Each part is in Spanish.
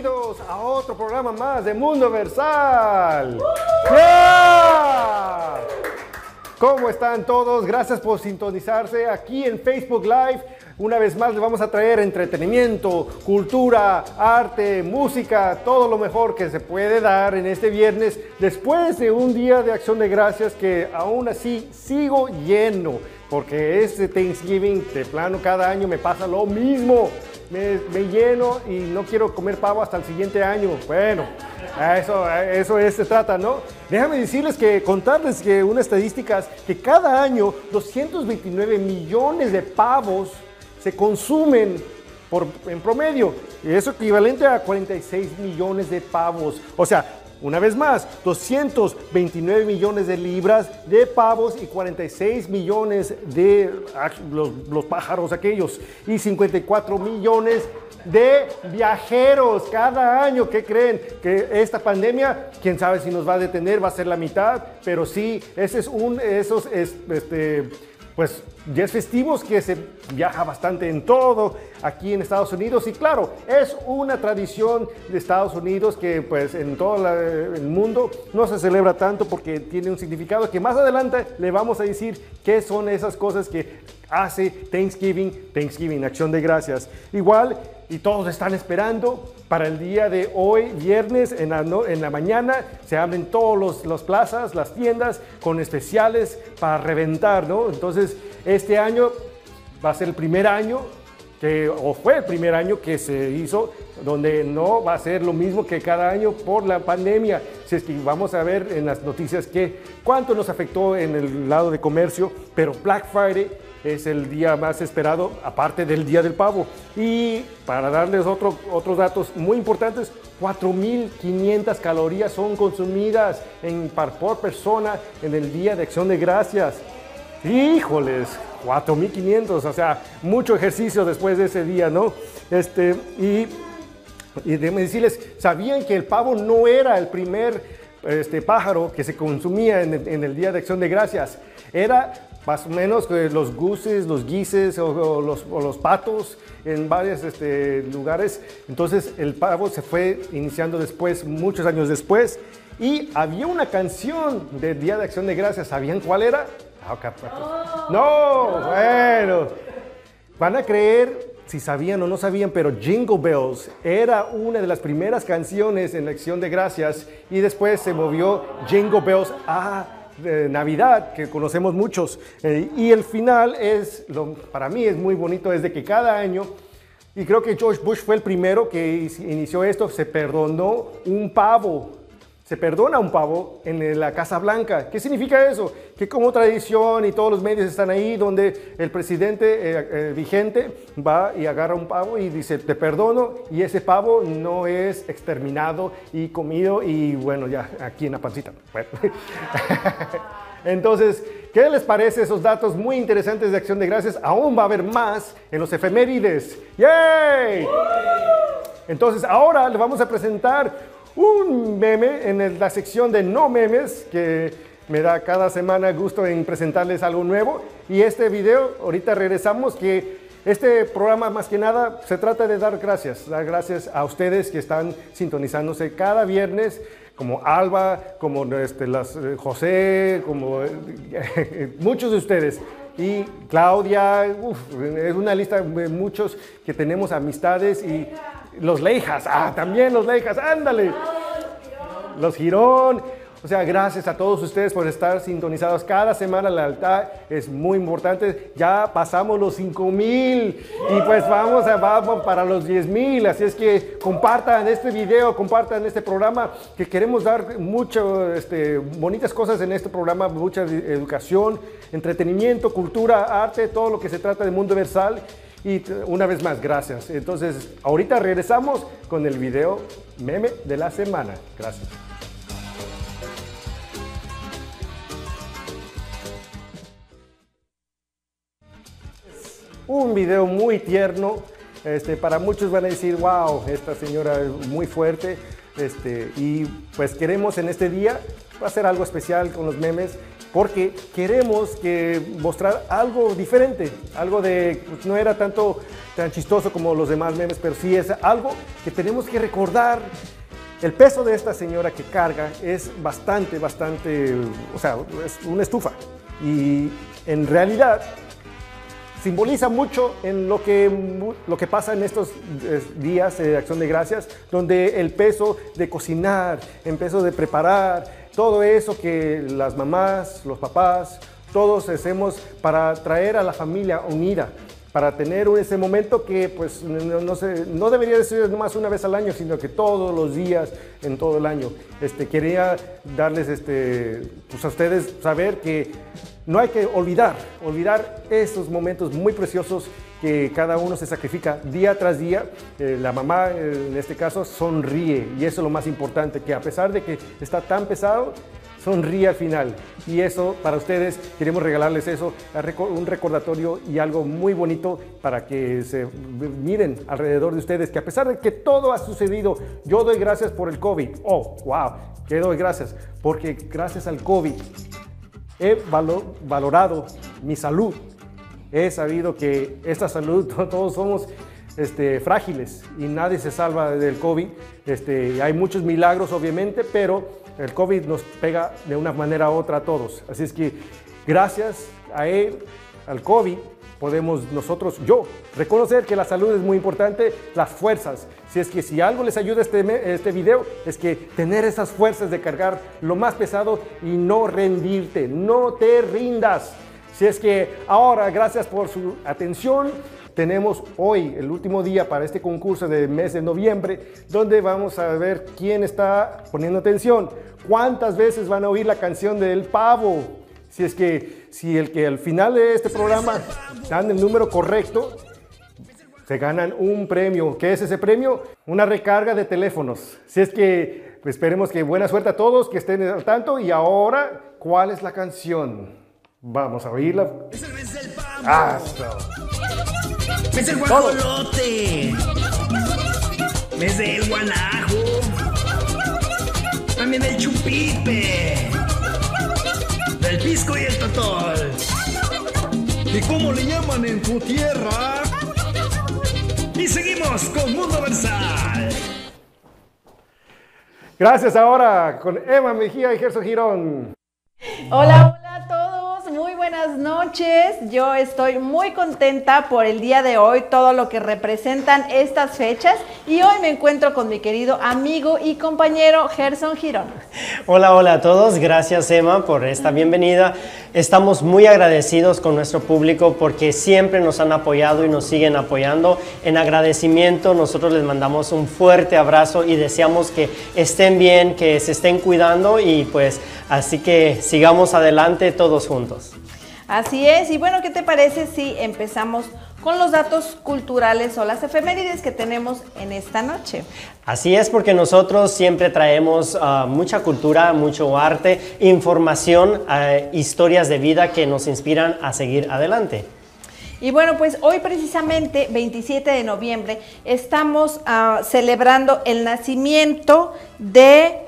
Bienvenidos a otro programa más de Mundo Versal. ¡Yeah! ¿Cómo están todos? Gracias por sintonizarse aquí en Facebook Live. Una vez más les vamos a traer entretenimiento, cultura, arte, música, todo lo mejor que se puede dar en este viernes después de un día de acción de gracias que aún así sigo lleno porque este Thanksgiving de plano cada año me pasa lo mismo. Me, lleno y no quiero comer pavo hasta el siguiente año. Bueno, a eso, eso es, se trata, ¿no? Déjame decirles que contarles que unas estadísticas que cada año 229 millones de pavos se consumen por, en promedio. Y eso equivalente a 46 millones de pavos. O sea, una vez más, 229 millones de libras de pavos y 46 millones de los, pájaros aquellos y 54 millones de viajeros cada año. ¿Qué creen? Que esta pandemia, quién sabe si nos va a detener, va a ser la mitad, pero sí, ese es un, esos, es, este, pues días festivos que se viaja bastante en todo aquí en Estados Unidos y claro, es una tradición de Estados Unidos que pues en todo el mundo no se celebra tanto porque tiene un significado que más adelante le vamos a decir qué son esas cosas que hace Thanksgiving, Thanksgiving, acción de gracias. Igual, y todos están esperando para el día de hoy, viernes, en la, no- en la mañana, se abren todas las plazas, las tiendas, con especiales para reventar, ¿no? Entonces, este año va a ser el primer año que, o fue el primer año que se hizo, donde no va a ser lo mismo que cada año por la pandemia. Si es que vamos a ver en las noticias que cuánto nos afectó en el lado de comercio, pero Black Friday es el día más esperado, aparte del Día del Pavo. Y para darles otro- otros datos muy importantes, 4.500 calorías son consumidas en, por persona en el Día de Acción de Gracias. Híjoles, 4500, o sea, mucho ejercicio después de ese día, ¿no? Este, y, y déjenme decirles, ¿sabían que el pavo no era el primer este, pájaro que se consumía en el, Día de Acción de Gracias? Era más o menos que los guses, los guises o, o los, o los patos en varios este, lugares. Entonces el pavo se fue iniciando después, muchos años después. Y había una canción del Día de Acción de Gracias. ¿Sabían cuál era? Ah, ok, pues. No, bueno. Van a creer si sabían o no sabían, pero Jingle Bells era una de las primeras canciones en la Acción de Gracias y después se movió Jingle Bells a eh, Navidad, que conocemos muchos. Eh, y el final es, lo, para mí es muy bonito, es de que cada año y creo que George Bush fue el primero que inició esto. Se perdonó un pavo. Se perdona un pavo en la Casa Blanca. ¿Qué significa eso? Que como tradición y todos los medios están ahí donde el presidente eh, eh, vigente va y agarra un pavo y dice, te perdono y ese pavo no es exterminado y comido y bueno, ya aquí en la pancita. Bueno. Entonces, ¿qué les parece esos datos muy interesantes de Acción de Gracias? Aún va a haber más en los efemérides. ¡Yay! Entonces, ahora le vamos a presentar un meme en la sección de no memes que me da cada semana gusto en presentarles algo nuevo. Y este video, ahorita regresamos, que este programa más que nada se trata de dar gracias, dar gracias a ustedes que están sintonizándose cada viernes como Alba, como este, las, eh, José, como eh, muchos de ustedes. Y Claudia, es una lista de muchos que tenemos amistades y los Leijas, ah, también los Leijas, ándale. Los Girón. O sea, gracias a todos ustedes por estar sintonizados cada semana. La lealtad es muy importante. Ya pasamos los 5 mil y pues vamos, a, para los 10 mil. Así es que compartan este video, compartan este programa, que queremos dar mucho, este, bonitas cosas en este programa, mucha educación, entretenimiento, cultura, arte, todo lo que se trata de mundo versal. Y una vez más, gracias. Entonces, ahorita regresamos con el video meme de la semana. Gracias. Un video muy tierno. Este, para muchos van a decir, wow, esta señora es muy fuerte. Este, y pues queremos en este día hacer algo especial con los memes porque queremos que mostrar algo diferente, algo de, pues, no era tanto tan chistoso como los demás memes, pero sí es algo que tenemos que recordar. El peso de esta señora que carga es bastante, bastante, o sea, es una estufa. Y en realidad simboliza mucho en lo que, lo que pasa en estos días de Acción de Gracias, donde el peso de cocinar, el peso de preparar, todo eso que las mamás, los papás, todos hacemos para traer a la familia unida, para tener ese momento que pues no, debería de ser nomás una vez al año, sino que todos los días en todo el año. Este, quería darles este, pues a ustedes saber que no hay que olvidar, olvidar esos momentos muy preciosos que cada uno se sacrifica día tras día. Eh, la mamá, en este caso, sonríe y eso es lo más importante, que a pesar de que está tan pesado, sonríe al final. Y eso, para ustedes, queremos regalarles eso, un recordatorio y algo muy bonito para que se miren alrededor de ustedes, que a pesar de que todo ha sucedido, yo doy gracias por el COVID. Oh, wow, que doy gracias, porque gracias al COVID he valorado mi salud. He sabido que esta salud, todos somos este, frágiles y nadie se salva del COVID. Este, hay muchos milagros, obviamente, pero el COVID nos pega de una manera u otra a todos. Así es que gracias a él, al COVID, podemos nosotros, yo, reconocer que la salud es muy importante, las fuerzas. Si es que si algo les ayuda este, este video, es que tener esas fuerzas de cargar lo más pesado y no rendirte, no te rindas. Si es que ahora, gracias por su atención, tenemos hoy el último día para este concurso de mes de noviembre, donde vamos a ver quién está poniendo atención. ¿Cuántas veces van a oír la canción del pavo? Si es que, si el que al final de este programa dan el número correcto, se ganan un premio. ¿Qué es ese premio? Una recarga de teléfonos. Si es que esperemos que buena suerte a todos, que estén al tanto. Y ahora, ¿cuál es la canción? Vamos a oírla. Es el mes del pavo. Es el guajolote. Mes del guanajo. También el chupipe. Del pisco y el totol. ¿Y cómo le llaman en tu tierra? Y seguimos con Mundo Versal. Gracias ahora con Emma Mejía y Gerson Girón. Hola, buenas noches. Yo estoy muy contenta por el día de hoy, todo lo que representan estas fechas. Y hoy me encuentro con mi querido amigo y compañero Gerson Girón. Hola, hola a todos. Gracias, Emma, por esta bienvenida. Estamos muy agradecidos con nuestro público porque siempre nos han apoyado y nos siguen apoyando. En agradecimiento, nosotros les mandamos un fuerte abrazo y deseamos que estén bien, que se estén cuidando y pues así que sigamos adelante todos juntos. Así es, y bueno, ¿qué te parece si empezamos con los datos culturales o las efemérides que tenemos en esta noche? Así es, porque nosotros siempre traemos ah, mucha cultura, mucho arte, información, ah, historias de vida que nos inspiran a seguir adelante. Y bueno, pues hoy precisamente, 27 de noviembre, estamos ah, celebrando el nacimiento de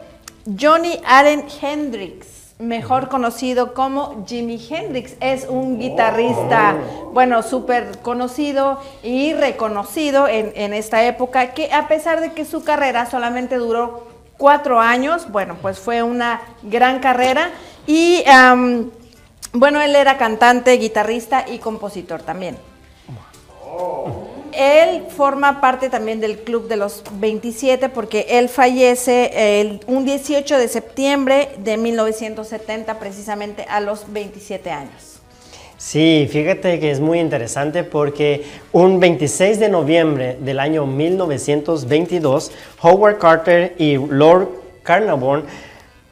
Johnny Allen Hendrix mejor conocido como Jimi Hendrix. Es un guitarrista, bueno, súper conocido y reconocido en, esta época, que a pesar de que su carrera solamente duró cuatro años, bueno, pues fue una gran carrera y, bueno, él era cantante, guitarrista y compositor también. Él forma parte también del Club de los 27 porque él fallece el, un 18 de septiembre de 1970 precisamente a los 27 años. Sí, fíjate que es muy interesante porque un 26 de noviembre del año 1922, Howard Carter y Lord Carnarvon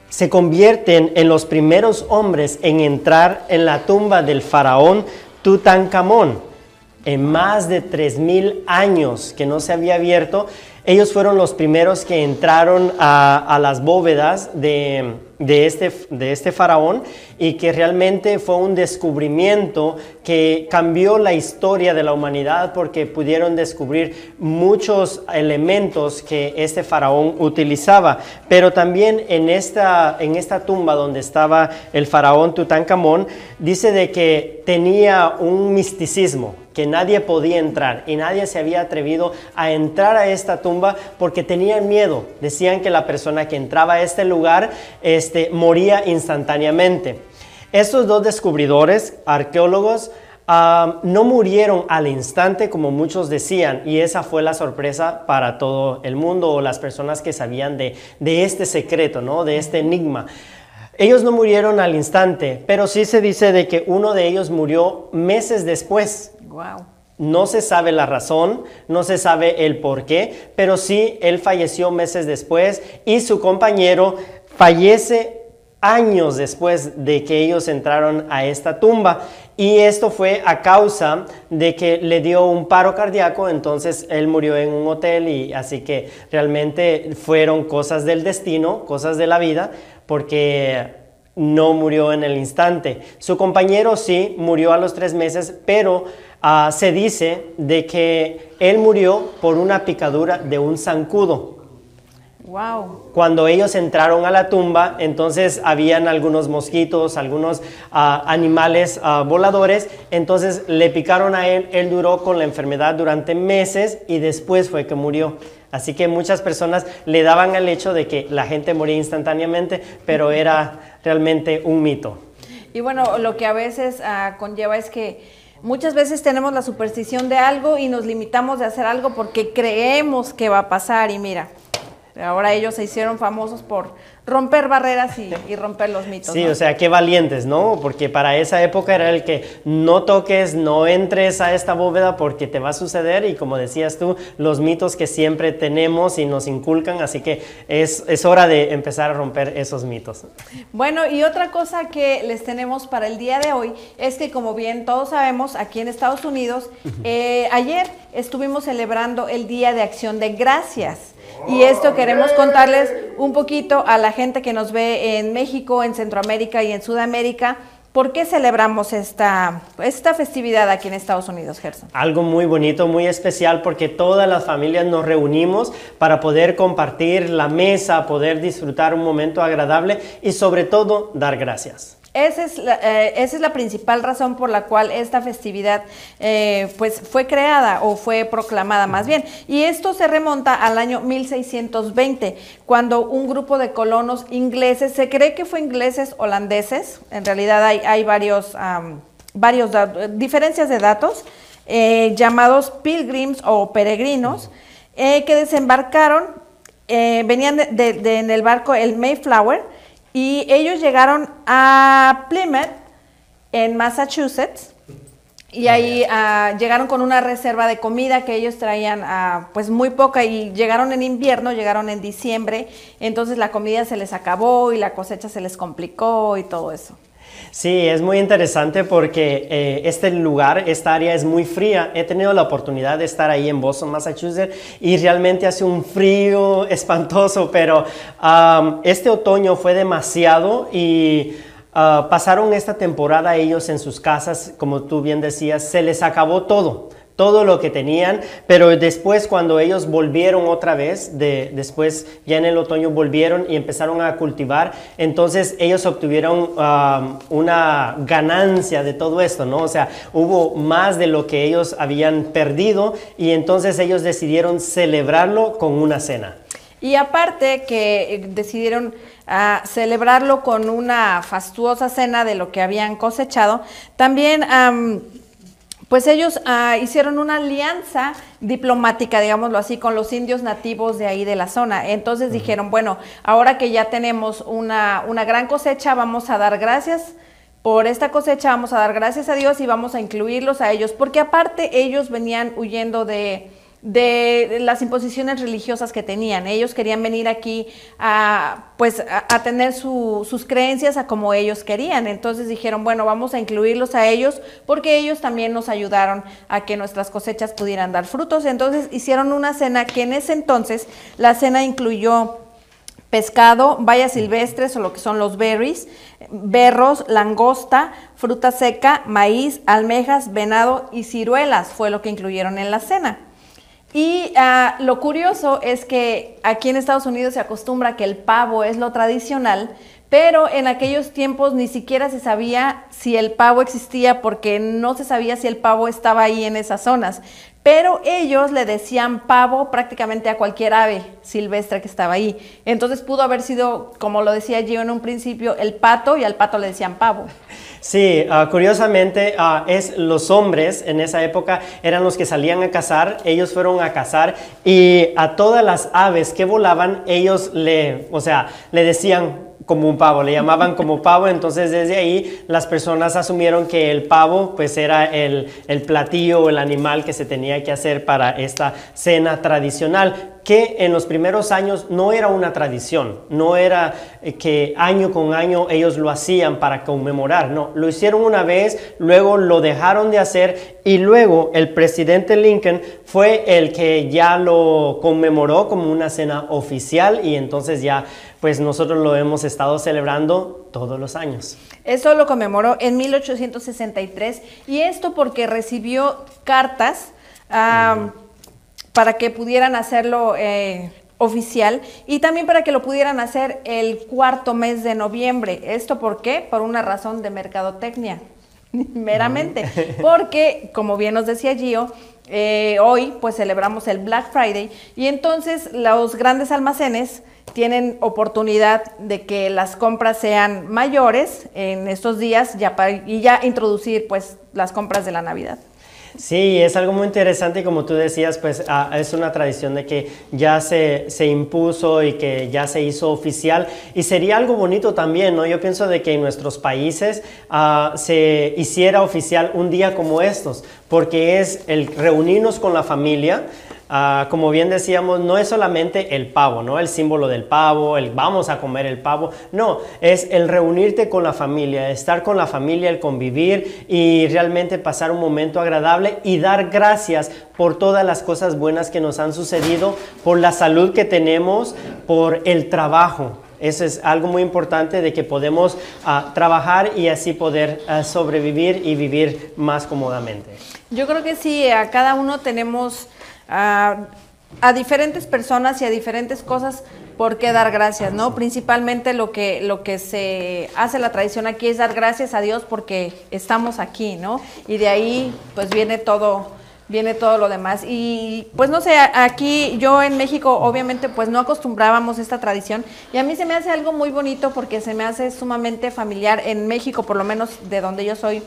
se convierten en los primeros hombres en entrar en la tumba del faraón Tutankamón en más de 3.000 años que no se había abierto, ellos fueron los primeros que entraron a, las bóvedas de, este, de este faraón y que realmente fue un descubrimiento que cambió la historia de la humanidad porque pudieron descubrir muchos elementos que este faraón utilizaba. Pero también en esta, en esta tumba donde estaba el faraón Tutankamón, dice de que tenía un misticismo que nadie podía entrar y nadie se había atrevido a entrar a esta tumba porque tenían miedo. Decían que la persona que entraba a este lugar este, moría instantáneamente. Estos dos descubridores, arqueólogos, ah, no murieron al instante como muchos decían y esa fue la sorpresa para todo el mundo o las personas que sabían de, de este secreto, ¿no? de este enigma. Ellos no murieron al instante, pero sí se dice de que uno de ellos murió meses después. Wow. No se sabe la razón, no se sabe el por qué, pero sí él falleció meses después y su compañero fallece años después de que ellos entraron a esta tumba. Y esto fue a causa de que le dio un paro cardíaco, entonces él murió en un hotel y así que realmente fueron cosas del destino, cosas de la vida, porque no murió en el instante. Su compañero sí murió a los tres meses, pero ah, se dice de que él murió por una picadura de un zancudo. Wow. Cuando ellos entraron a la tumba, entonces habían algunos mosquitos, algunos ah, animales ah, voladores, entonces le picaron a él, él duró con la enfermedad durante meses y después fue que murió. Así que muchas personas le daban el hecho de que la gente moría instantáneamente, pero era realmente un mito. Y bueno, lo que a veces ah, conlleva es que muchas veces tenemos la superstición de algo y nos limitamos de hacer algo porque creemos que va a pasar y mira, ahora ellos se hicieron famosos por romper barreras y, romper los mitos. Sí, o sea, qué valientes, ¿no? Porque para esa época era el que no toques, no entres a esta bóveda porque te va a suceder y como decías tú, los mitos que siempre tenemos y nos inculcan, así que es, es hora de empezar a romper esos mitos. Bueno, y otra cosa que les tenemos para el día de hoy es que como bien todos sabemos, aquí en Estados Unidos, eh, ayer estuvimos celebrando el Día de Acción de Gracias. Y esto queremos contarles un poquito a la gente que nos ve en México, en Centroamérica y en Sudamérica. ¿Por qué celebramos esta, esta festividad aquí en Estados Unidos, Gerson? Algo muy bonito, muy especial, porque todas las familias nos reunimos para poder compartir la mesa, poder disfrutar un momento agradable y sobre todo dar gracias. Esa es, la, eh, esa es la principal razón por la cual esta festividad eh, pues fue creada o fue proclamada más bien. Y esto se remonta al año 1620, cuando un grupo de colonos ingleses, se cree que fue ingleses holandeses, en realidad hay, hay varios, varios diferencias de datos, eh, llamados pilgrims o peregrinos, que desembarcaron, venían en el barco el Mayflower, y ellos llegaron a Plymouth, en Massachusetts, y ahí ah, llegaron con una reserva de comida que ellos traían uh, pues muy poca y llegaron en invierno, llegaron en diciembre, entonces la comida se les acabó y la cosecha se les complicó y todo eso. Sí, es muy interesante porque eh, este lugar, esta área es muy fría. He tenido la oportunidad de estar ahí en Boston, Massachusetts, y realmente hace un frío espantoso, pero este otoño fue demasiado y... Ah, pasaron esta temporada ellos en sus casas, como tú bien decías, se les acabó todo todo lo que tenían, pero después cuando ellos volvieron otra vez, de, después ya en el otoño volvieron y empezaron a cultivar, entonces ellos obtuvieron um, una ganancia de todo esto, ¿no? O sea, hubo más de lo que ellos habían perdido y entonces ellos decidieron celebrarlo con una cena. Y aparte que eh, decidieron ah, celebrarlo con una fastuosa cena de lo que habían cosechado, también pues ellos ah, hicieron una alianza diplomática, digámoslo así, con los indios nativos de ahí de la zona. Entonces dijeron, bueno, ahora que ya tenemos una, una gran cosecha, vamos a dar gracias por esta cosecha, vamos a dar gracias a Dios y vamos a incluirlos a ellos, porque aparte ellos venían huyendo de de las imposiciones religiosas que tenían. Ellos querían venir aquí a, pues, a, tener sus creencias a como ellos querían. Entonces dijeron, bueno, vamos a incluirlos a ellos porque ellos también nos ayudaron a que nuestras cosechas pudieran dar frutos. Entonces hicieron una cena que en ese entonces la cena incluyó pescado, bayas silvestres o lo que son los berries, berros, langosta, fruta seca, maíz, almejas, venado y ciruelas fue lo que incluyeron en la cena. Y ah, lo curioso es que aquí en Estados Unidos se acostumbra que el pavo es lo tradicional, pero en aquellos tiempos ni siquiera se sabía si el pavo existía porque no se sabía si el pavo estaba ahí en esas zonas. Pero ellos le decían pavo prácticamente a cualquier ave silvestre que estaba ahí. Entonces pudo haber sido, como lo decía yo en un principio, el pato y al pato le decían pavo. Sí, ah, curiosamente ah, es los hombres en esa época eran los que salían a cazar, ellos fueron a cazar y a todas las aves que volaban ellos le, o sea, le decían como un pavo, le llamaban como pavo, entonces desde ahí las personas asumieron que el pavo pues era el, el platillo o el animal que se tenía que hacer para esta cena tradicional que en los primeros años no era una tradición, no era eh, que año con año ellos lo hacían para conmemorar, no, lo hicieron una vez, luego lo dejaron de hacer y luego el presidente Lincoln fue el que ya lo conmemoró como una cena oficial y entonces ya pues nosotros lo hemos estado celebrando todos los años. Eso lo conmemoró en 1863 y esto porque recibió cartas para que pudieran hacerlo eh, oficial y también para que lo pudieran hacer el cuarto mes de noviembre. ¿Esto por qué? Por una razón de mercadotecnia, meramente. Porque, como bien nos decía Gio, eh, hoy pues celebramos el Black Friday y entonces los grandes almacenes tienen oportunidad de que las compras sean mayores en estos días ya y ya introducir pues las compras de la Navidad. Sí, es algo muy interesante y como tú decías, pues ah, es una tradición de que ya se, se, impuso y que ya se hizo oficial y sería algo bonito también, ¿no? Yo pienso de que en nuestros países uh, se hiciera oficial un día como estos, porque es el reunirnos con la familia, Ah, como bien decíamos, no es solamente el pavo, ¿no? El símbolo del pavo, el vamos a comer el pavo. No, es el reunirte con la familia, estar con la familia, el convivir y realmente pasar un momento agradable y dar gracias por todas las cosas buenas que nos han sucedido, por la salud que tenemos, por el trabajo. Eso es algo muy importante de que podemos ah, trabajar y así poder ah, sobrevivir y vivir más cómodamente. Yo creo que sí, a cada uno tenemos a, diferentes personas y a diferentes cosas por qué dar gracias, ¿no? Principalmente lo que, lo que se hace la tradición aquí es dar gracias a Dios porque estamos aquí, ¿no? Y de ahí pues viene todo, viene todo lo demás. Y pues no sé, aquí yo en México obviamente pues no acostumbrábamos esta tradición y a mí se me hace algo muy bonito porque se me hace sumamente familiar en México, por lo menos de donde yo soy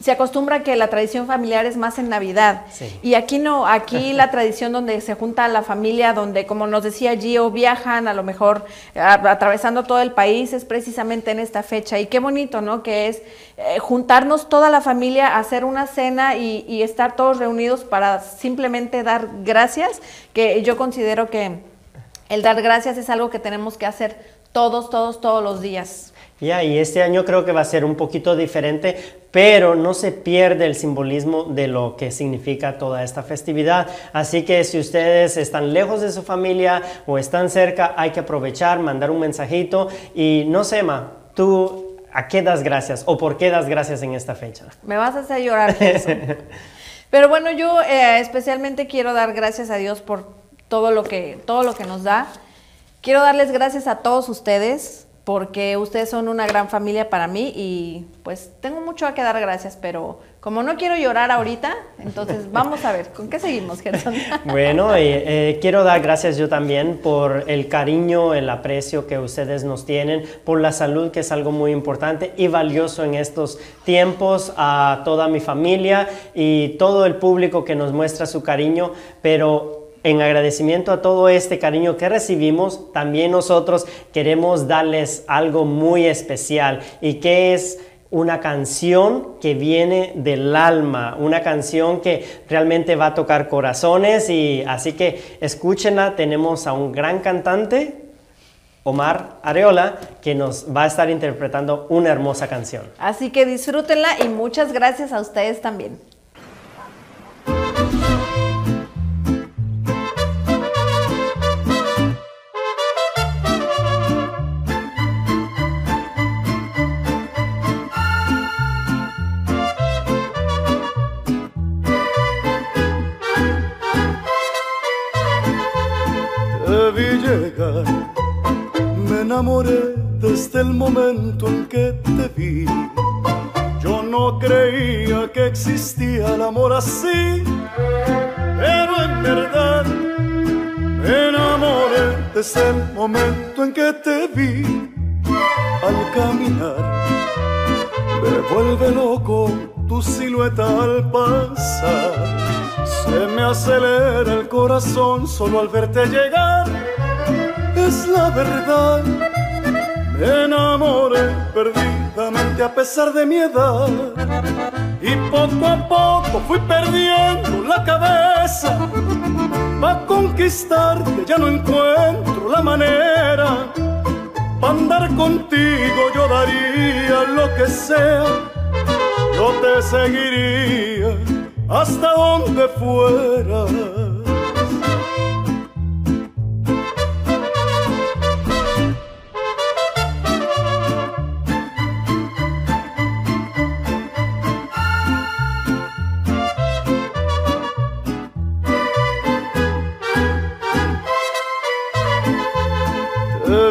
se acostumbra que la tradición familiar es más en Navidad. Y aquí no, aquí la tradición donde se junta la familia, donde como nos decía Gio, viajan a lo mejor atravesando todo el país, es precisamente en esta fecha. Y qué bonito, ¿no? Que es eh, juntarnos toda la familia, hacer una cena y, y estar todos reunidos para simplemente dar gracias, que yo considero que el dar gracias es algo que tenemos que hacer todos, todos, todos los días. Ya, y este año creo que va a ser un poquito diferente, pero no se pierde el simbolismo de lo que significa toda esta festividad. Así que si ustedes están lejos de su familia o están cerca, hay que aprovechar, mandar un mensajito y no sé, Ma, tú ¿a qué das gracias o por qué das gracias en esta fecha? Me vas a hacer llorar. Pero bueno, yo eh, especialmente quiero dar gracias a Dios por todo lo que todo lo que nos da. Quiero darles gracias a todos ustedes porque ustedes son una gran familia para mí y pues tengo mucho a que dar gracias, pero como no quiero llorar ahorita, entonces vamos a ver, ¿con qué seguimos, Gerson? bueno, eh, quiero dar gracias yo también por el cariño, el aprecio que ustedes nos tienen, por la salud, que es algo muy importante y valioso en estos tiempos, a toda mi familia y todo el público que nos muestra su cariño, pero en agradecimiento a todo este cariño que recibimos, también nosotros queremos darles algo muy especial y que es una canción que viene del alma, una canción que realmente va a tocar corazones y así que escúchenla, tenemos a un gran cantante, Omar Areola, que nos va a estar interpretando una hermosa canción. Así que disfrútenla y muchas gracias a ustedes también. Así, pero en verdad me enamoré desde el momento en que te vi. Al caminar me vuelve loco tu silueta al pasar. Se me acelera el corazón solo al verte llegar. Es la verdad, me enamoré perdidamente a pesar de mi edad. Poco a poco fui perdiendo la cabeza. Pa' conquistarte ya no encuentro la manera. Pa' andar contigo yo daría lo que sea. Yo te seguiría hasta donde fuera.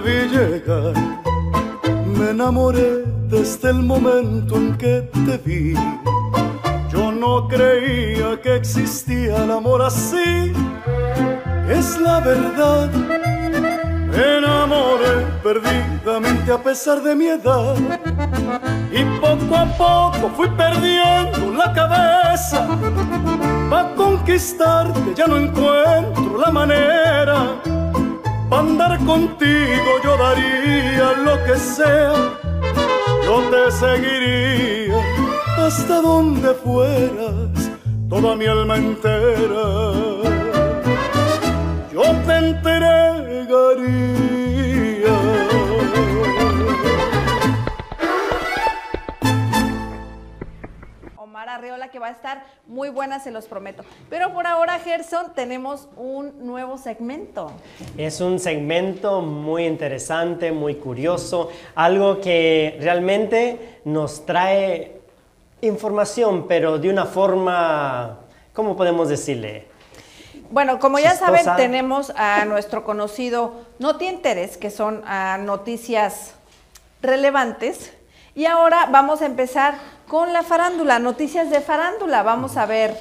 Llegar, me enamoré desde el momento en que te vi. Yo no creía que existía el amor así, es la verdad. Me enamoré perdidamente a pesar de mi edad. Y poco a poco fui perdiendo la cabeza. Pa' conquistarte ya no encuentro la manera. Pa' andar contigo yo daría lo que sea. Yo te seguiría hasta donde fueras, toda mi alma entera. Yo te entregaría. Omar Arreola, que va a estar muy buena, se los prometo. Pero por ahora, Gerson, tenemos un nuevo segmento. Es un segmento muy interesante, muy curioso, algo que realmente nos trae información, pero de una forma, ¿cómo podemos decirle? Bueno, como ya Chistosa. saben, tenemos a nuestro conocido Noti Interés, que son ah, noticias relevantes. Y ahora vamos a empezar con la farándula, noticias de farándula. Vamos a ver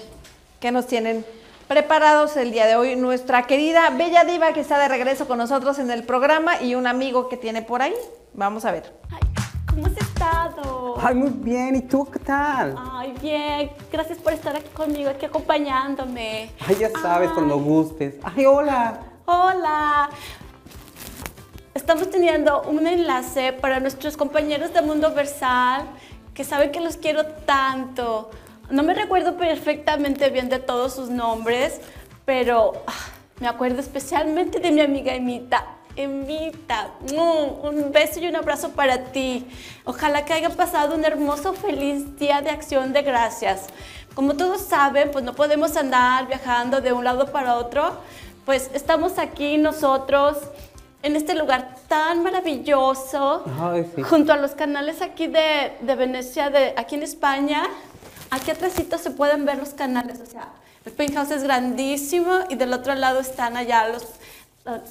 qué nos tienen preparados el día de hoy. Nuestra querida Bella Diva, que está de regreso con nosotros en el programa, y un amigo que tiene por ahí. Vamos a ver. Ay, ¿Cómo has estado? Ay, muy bien. ¿Y tú qué tal? Ay, bien. Gracias por estar aquí conmigo, aquí acompañándome. Ay, ya sabes, Ay, cuando gustes. Ay, hola. Hola. Estamos teniendo un enlace para nuestros compañeros de Mundo Versal que saben que los quiero tanto. No me recuerdo perfectamente bien de todos sus nombres, pero ah, me acuerdo especialmente de mi amiga Emita. Emita, un beso y un abrazo para ti. Ojalá que hayan pasado un hermoso, feliz día de acción de gracias. Como todos saben, pues no podemos andar viajando de un lado para otro, pues estamos aquí nosotros en este lugar tan maravilloso, Ay, sí. junto a los canales aquí de, de Venecia, de, aquí en España. Aquí atrásito se pueden ver los canales, o sea, el penthouse es grandísimo y del otro lado están allá los, los-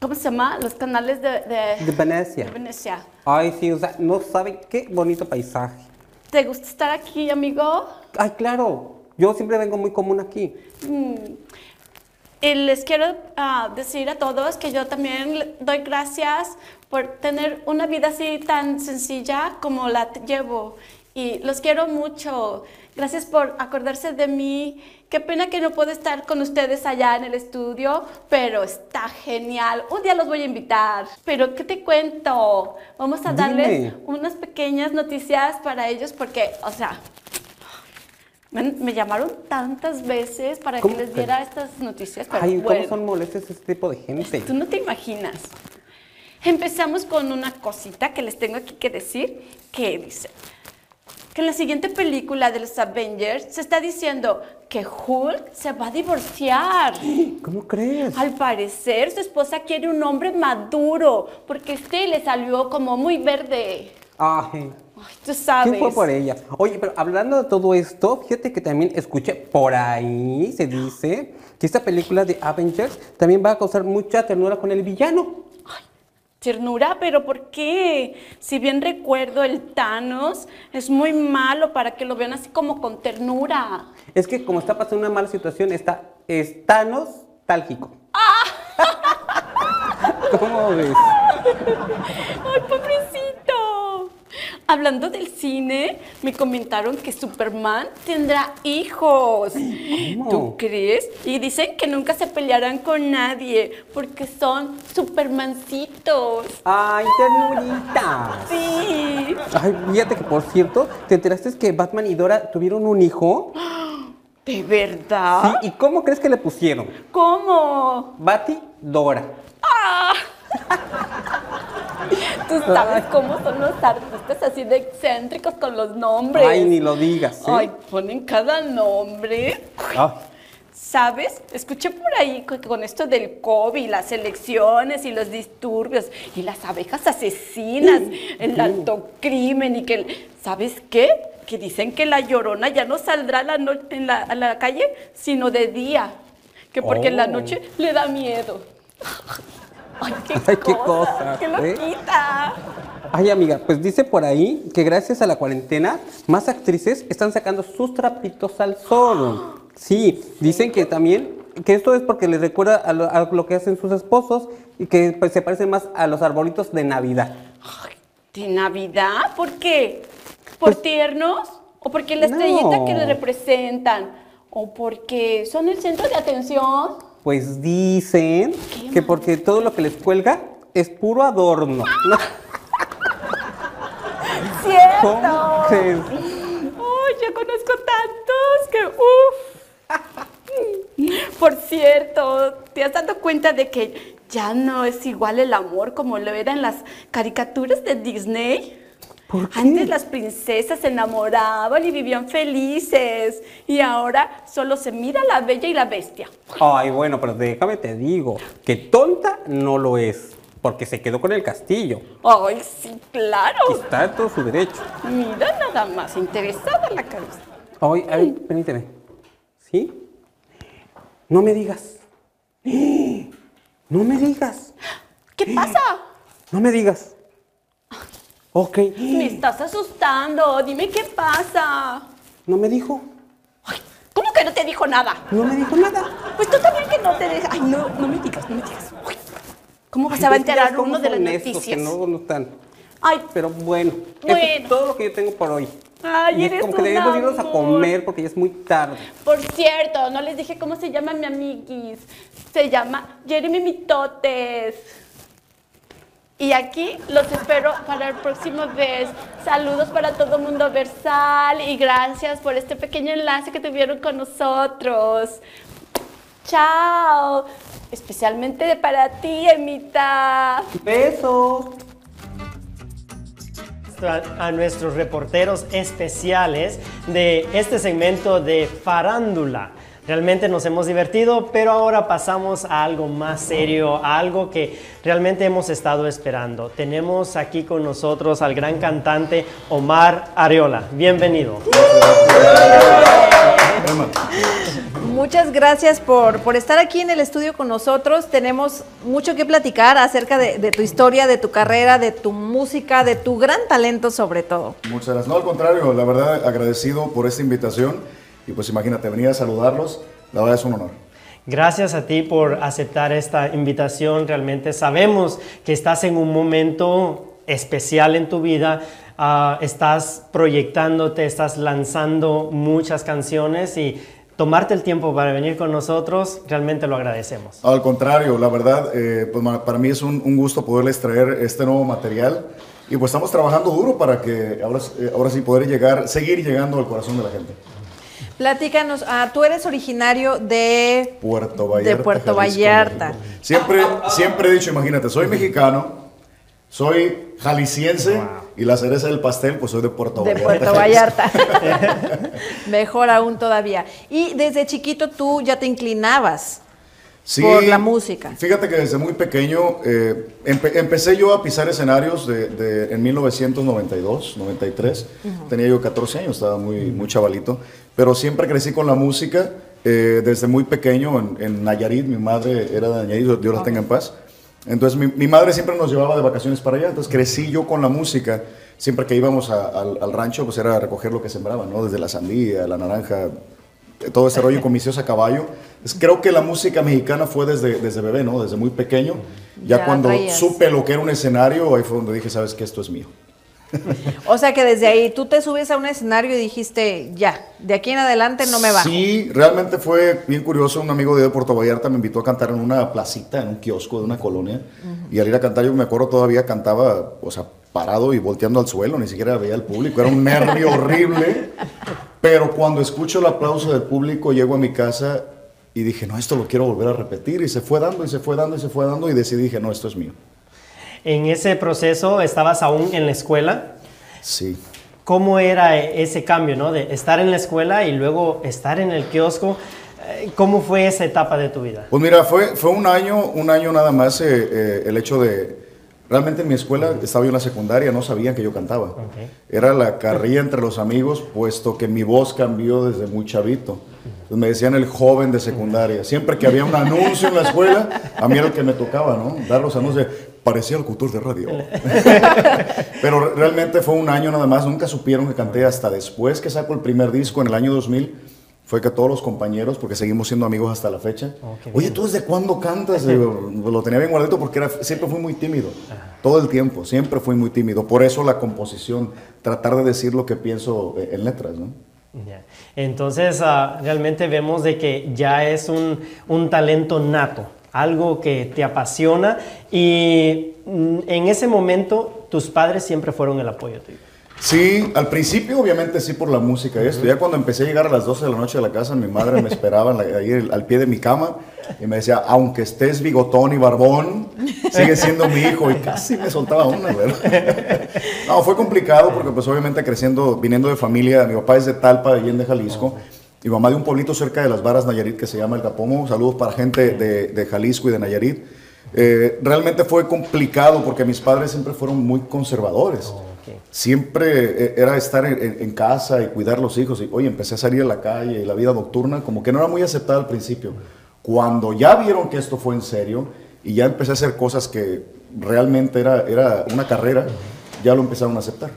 ¿cómo se llama? Los canales de, de, De Venecia. de Venecia. Ay, sí, o sea, no saben qué bonito paisaje. ¿Te gusta estar aquí, amigo? Ay, claro. Yo siempre vengo muy común aquí. Y les quiero ah, decir a todos que yo también doy gracias por tener una vida así tan sencilla como la llevo. Y los quiero mucho. Gracias por acordarse de mí. Qué pena que no puedo estar con ustedes allá en el estudio, pero está genial. Un día los voy a invitar. Pero, ¿qué te cuento? Vamos a darles unas pequeñas noticias para ellos porque, o sea, me, llamaron tantas veces para que ¿Cómo les diera estas noticias. Pero Ay, bueno, ¿cómo son molestos este tipo de gente? Tú no te imaginas. Empezamos con una cosita que les tengo aquí que decir, que dice que en la siguiente película de los Avengers se está diciendo que Hulk se va a divorciar. ¿Cómo crees? Al parecer, su esposa quiere un hombre maduro, porque este le salió como muy verde. Ay, Ay, tú sabes. ¿quién fue por ella? Oye, pero hablando de todo esto, fíjate que también escuché por ahí, se dice, que esta película de Avengers también va a causar mucha ternura con el villano. Ternura, pero ¿por qué? Si bien recuerdo, el Thanos es muy malo para que lo vean así como con ternura. Es que como está pasando una mala situación, está está nostálgico. ¿Cómo ves? ¡Ay, pobrecito! Hablando del cine, me comentaron que Superman tendrá hijos. ¿Cómo? ¿Tú crees? Y dicen que nunca se pelearán con nadie porque son Supermancitos. ¡Ay, ternurita! Sí. Ay, fíjate que por cierto, ¿te enteraste que Batman y Dora tuvieron un hijo? ¿De verdad? Sí, ¿y cómo crees que le pusieron? ¿Cómo? Bati Dora. Tú sabes cómo son los artistas así de excéntricos con los nombres. Ay, ni lo digas. ¿eh? Ay, ponen cada nombre. Ay, ¿Sabes? Escuché por ahí que con esto del COVID, las elecciones y los disturbios y las abejas asesinas, el alto crimen y que... el- ¿Sabes qué? Que dicen que la llorona ya no saldrá la no- en la, a la calle, sino de día. Que porque en la Oh. noche le da miedo. Ay, qué, Ay, qué cosa, qué ¿eh? loquita. Ay, amiga, pues dice por ahí que gracias a la cuarentena, más actrices están sacando sus trapitos al sol. Sí, dicen que también, que esto es porque les recuerda a lo, a lo que hacen sus esposos y que pues, se parecen más a los arbolitos de Navidad. ¿De Navidad? ¿Por qué? ¿Por Pues- tiernos? ¿O porque la estrellita No. que le representan? ¿O porque son el centro de atención? Pues dicen que porque todo lo que les cuelga es puro adorno. ¡Cierto! ¿Cómo crees? ¡Ay, yo conozco tantos que uff! Por cierto, ¿te has dado cuenta de que ya no es igual el amor como lo era en las caricaturas de Disney? ¿Por qué? Antes las princesas se enamoraban y vivían felices y ahora solo se mira la bella y la bestia. Ay, bueno, pero déjame te digo que tonta no lo es, porque se quedó con el castillo. ¡Ay, sí, claro! Está en todo su derecho. Mira nada más, interesada la cabeza. Ay, a ver, permíteme. ¿Sí? No me digas. No me digas. ¿Qué pasa? No me digas. Ok. Me estás asustando. Dime qué pasa. No me dijo. Ay, ¿Cómo que no te dijo nada? No me dijo nada. Pues tú también que no te dejas. Ay, no, no me digas, no me digas. Uy, ¿Cómo se va a enterar cómo uno de las son estos noticias? Que no, no están. Ay, Pero bueno, Bueno. todo lo que yo tengo por hoy. Ay, y eres como que un debemos irnos a amor. comer porque ya es muy tarde. por cierto, no les dije cómo se llama mi amiguis. Se llama Jeremy Mitotes. Y aquí los espero para el próximo vez. Saludos para todo mundo Versal y gracias por este pequeño enlace que tuvieron con nosotros. Chao. Especialmente para ti, Emita. Besos. a, a nuestros reporteros especiales de este segmento de farándula. Realmente nos hemos divertido, pero ahora pasamos a algo más serio, a algo que realmente hemos estado esperando. Tenemos aquí con nosotros al gran cantante Omar Areola. Bienvenido. Muchas gracias por, por estar aquí en el estudio con nosotros. Tenemos mucho que platicar acerca de, de tu historia, de tu carrera, de tu música, de tu gran talento sobre todo. Muchas gracias. No, al contrario, la verdad agradecido por esta invitación y pues imagínate, venir a saludarlos, la verdad es un honor. Gracias a ti por aceptar esta invitación. Realmente sabemos que estás en un momento especial en tu vida. Ah, estás proyectándote, estás lanzando muchas canciones y tomarte el tiempo para venir con nosotros, realmente lo agradecemos. Al contrario, la verdad, eh, pues para mí es un, un gusto poderles traer este nuevo material y pues estamos trabajando duro para que ahora, eh, ahora sí poder llegar, seguir llegando al corazón de la gente. Platícanos, ah, tú eres originario de... Puerto Vallarta. De Puerto Jalisco, Vallarta. México. Siempre, siempre he dicho, imagínate, soy mexicano, soy jalisciense y la cereza del pastel, pues soy de Puerto De Vallarta. Puerto Jalisco. Vallarta. Mejor aún todavía. Y desde chiquito tú ya te inclinabas. Sí, por la música. Fíjate que desde muy pequeño eh, empe- empecé yo a pisar escenarios de, de- en 1992, 93. Tenía yo 14 años, estaba muy, muy chavalito. Pero siempre crecí con la música eh, desde muy pequeño en, en Nayarit. Mi madre era de Nayarit, Dios la tenga en paz. Entonces mi, mi madre siempre nos llevaba de vacaciones para allá, entonces crecí yo con la música. Siempre que íbamos a- al, al rancho, pues era recoger lo que sembraban, ¿no? Desde la sandía, la naranja, eh, todo ese rollo con mis a caballo. Pues creo que la música mexicana fue desde, desde bebé, ¿no? Desde muy pequeño. Ya, cuando traías. supe lo que era un escenario, ahí fue donde dije, sabes que esto es mío. O sea que desde ahí tú te subes a un escenario y dijiste, ya, de aquí en adelante no me bajo. Sí, realmente fue bien curioso. Un amigo de Puerto Vallarta me invitó a cantar en una placita, en un kiosco de una colonia. Y al ir a cantar, yo me acuerdo todavía cantaba, o sea, parado y volteando al suelo, ni siquiera veía al público. Era un nervio horrible. Pero cuando escucho el aplauso del público, llego a mi casa y dije, no, esto lo quiero volver a repetir. Y se fue dando, y se fue dando, y se fue dando. Y decidí, dije, no, esto es mío. En ese proceso estabas aún en la escuela. Sí. ¿Cómo era ese cambio, no? De estar en la escuela y luego estar en el kiosco. Eh, ¿Cómo fue esa etapa de tu vida? Pues mira, fue, fue un año, un año nada más eh, eh, el hecho de... Realmente en mi escuela estaba yo en la secundaria, no sabían que yo cantaba. Era la carrilla entre los amigos, puesto que mi voz cambió desde muy chavito. Entonces me decían el joven de secundaria. Siempre que había un anuncio en la escuela, a mí era el que me tocaba, ¿no? Dar los anuncios. Parecía el cultor de radio. Pero re- realmente fue un año nada más. Nunca supieron que canté hasta después que saco el primer disco en el año 2000. Fue que todos los compañeros, porque seguimos siendo amigos hasta la fecha, oye, ¿tú desde cuándo cantas? Lo tenía bien guardadito porque era, siempre fui muy tímido, todo el tiempo, siempre fui muy tímido. Por eso la composición, tratar de decir lo que pienso eh, en letras, ¿no? Ya. Entonces, ah, realmente vemos de que ya es un, un talento nato, algo que te apasiona y mm, en ese momento tus padres siempre fueron el apoyo tuyo. Sí, al principio obviamente sí por la música y esto. Ya cuando empecé a llegar a las 12 de la noche a la casa, mi madre me esperaba ahí al pie de mi cama y me decía, aunque estés bigotón y barbón, sigue siendo mi hijo. Y casi me soltaba una, ¿verdad? No, fue complicado porque pues obviamente creciendo, viniendo de familia, mi papá es de Talpa, de Allende, Jalisco. Mi mamá de un pueblito cerca de las Varas Nayarit que se llama El Capomo. Saludos para gente de, de Jalisco y de Nayarit. Eh, realmente fue complicado porque mis padres siempre fueron muy conservadores. Siempre eh, era estar en, en- en casa y cuidar los hijos. Y, oye, empecé a salir a la calle y la vida nocturna como que no era muy aceptada al principio. Cuando ya vieron que esto fue en serio y ya empecé a hacer cosas que realmente era, era una carrera, ya lo empezaron a aceptar.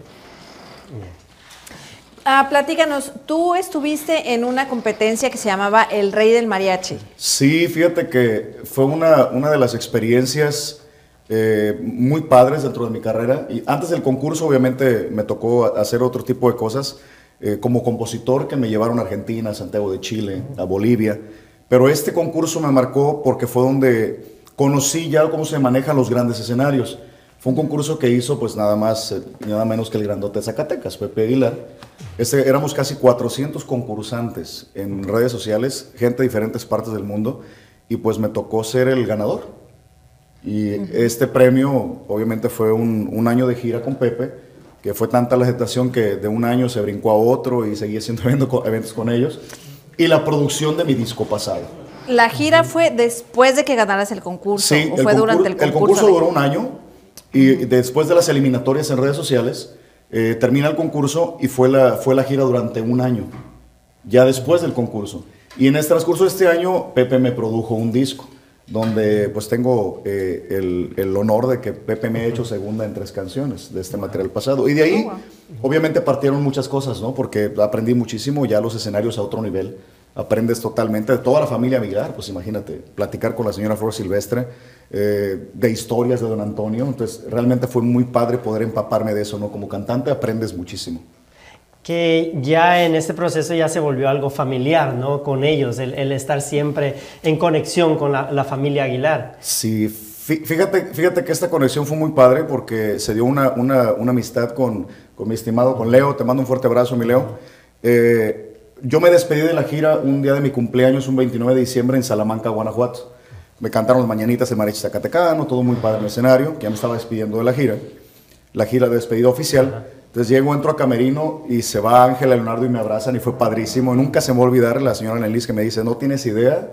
Ah, platícanos, tú estuviste en una competencia que se llamaba El Rey del Mariachi. Sí, fíjate que fue una, una de las experiencias eh, muy padres dentro de mi carrera. Y antes del concurso, obviamente, me tocó hacer otro tipo de cosas eh, como compositor que me llevaron a Argentina, Santiago de Chile, a Bolivia. Pero este concurso me marcó porque fue donde conocí ya cómo se manejan los grandes escenarios. Fue un concurso que hizo pues nada más, eh, nada menos que el grandote de Zacatecas, Pepe Aguilar. Este, éramos casi 400 concursantes en redes sociales, gente de diferentes partes del mundo, y pues me tocó ser el ganador. Y este premio obviamente fue un, un año de gira con Pepe, que fue tanta la aceptación que de un año se brincó a otro y seguí haciendo eventos con ellos. Y la producción de mi disco pasado. La gira fue después de que ganaras el concurso Sí, o fue concur- durante el concurso. El concurso duró un año y después de las eliminatorias en redes sociales, eh, termina el concurso y fue la, fue la gira durante un año, ya después del concurso. Y en el transcurso de este año, Pepe me produjo un disco, donde pues tengo eh, el, el honor de que Pepe me ha hecho segunda en tres canciones de este material pasado. Y de ahí, obviamente, partieron muchas cosas, ¿no? Porque aprendí muchísimo ya los escenarios a otro nivel. Aprendes totalmente de toda la familia Aguilar, pues imagínate, platicar con la señora Flor Silvestre, eh, de historias de don Antonio. Entonces, realmente fue muy padre poder empaparme de eso, ¿no? Como cantante aprendes muchísimo. Que ya en este proceso ya se volvió algo familiar, ¿no? Con ellos, el, el estar siempre en conexión con la, la familia Aguilar. Sí, fí- fíjate, fíjate que esta conexión fue muy padre porque se dio una, una, una amistad con, con mi estimado, con Leo. Te mando un fuerte abrazo, mi Leo. Eh, yo me despedí de la gira un día de mi cumpleaños, un 29 de diciembre, en Salamanca, Guanajuato. Me cantaron las mañanitas el mariachi zacatecano, todo muy padre en el escenario, que ya me estaba despidiendo de la gira. La gira de despedida oficial. Entonces llego, entro a Camerino y se va Ángela Leonardo y me abrazan y fue padrísimo. Nunca se me va a olvidar la señora Nelis que me dice, no tienes idea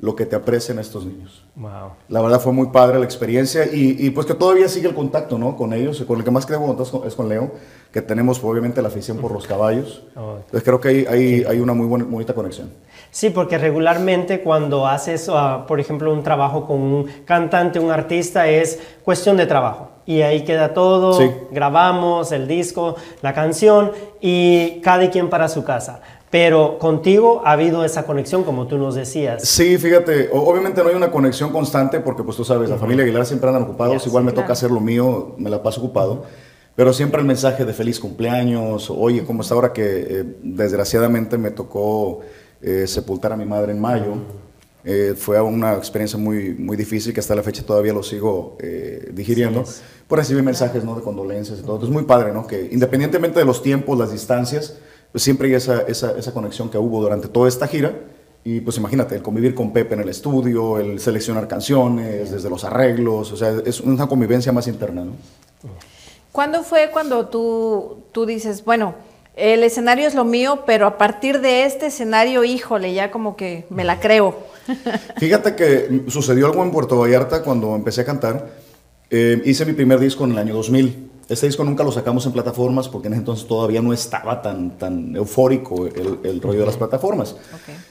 lo que te aprecian estos niños. Wow. La verdad fue muy padre la experiencia y, y, pues que todavía sigue el contacto, ¿no? Con ellos, con el que más creo es con- Leo, que tenemos obviamente la afición por los caballos. Oh. Entonces creo que hay, hay, hay una muy buena, bonita conexión. Sí, porque regularmente cuando haces, ah, por ejemplo, un trabajo con un cantante, un artista, es cuestión de trabajo. Y ahí queda todo, Sí. grabamos el disco, la canción y cada quien para su casa. Pero contigo ha habido esa conexión, como tú nos decías. Sí, fíjate, obviamente no hay una conexión constante porque pues tú sabes, la familia Aguilar siempre andan ocupados, igual me toca hacer lo mío, me la paso ocupado, pero siempre el mensaje de feliz cumpleaños, oye, como está ahora que eh, desgraciadamente me tocó eh, sepultar a mi madre en mayo, eh, fue una experiencia muy, muy difícil que hasta la fecha todavía lo sigo eh, digiriendo, Sí, es. por recibir mensajes ¿no? de condolencias y todo, entonces muy padre, ¿no? Que independientemente de los tiempos, las distancias, pues siempre hay esa, esa, esa conexión que hubo durante toda esta gira. Y pues imagínate, el convivir con Pepe en el estudio, el seleccionar canciones, desde los arreglos, o sea, es una convivencia más interna, ¿no? ¿Cuándo fue cuando tú, tú dices, bueno, el escenario es lo mío, pero a partir de este escenario, híjole, ya como que me la creo? Fíjate que sucedió algo en Puerto Vallarta cuando empecé a cantar. Eh, hice mi primer disco en el año 2000. Este disco nunca lo sacamos en plataformas porque en ese entonces todavía no estaba tan, tan eufórico el, el rollo de las plataformas.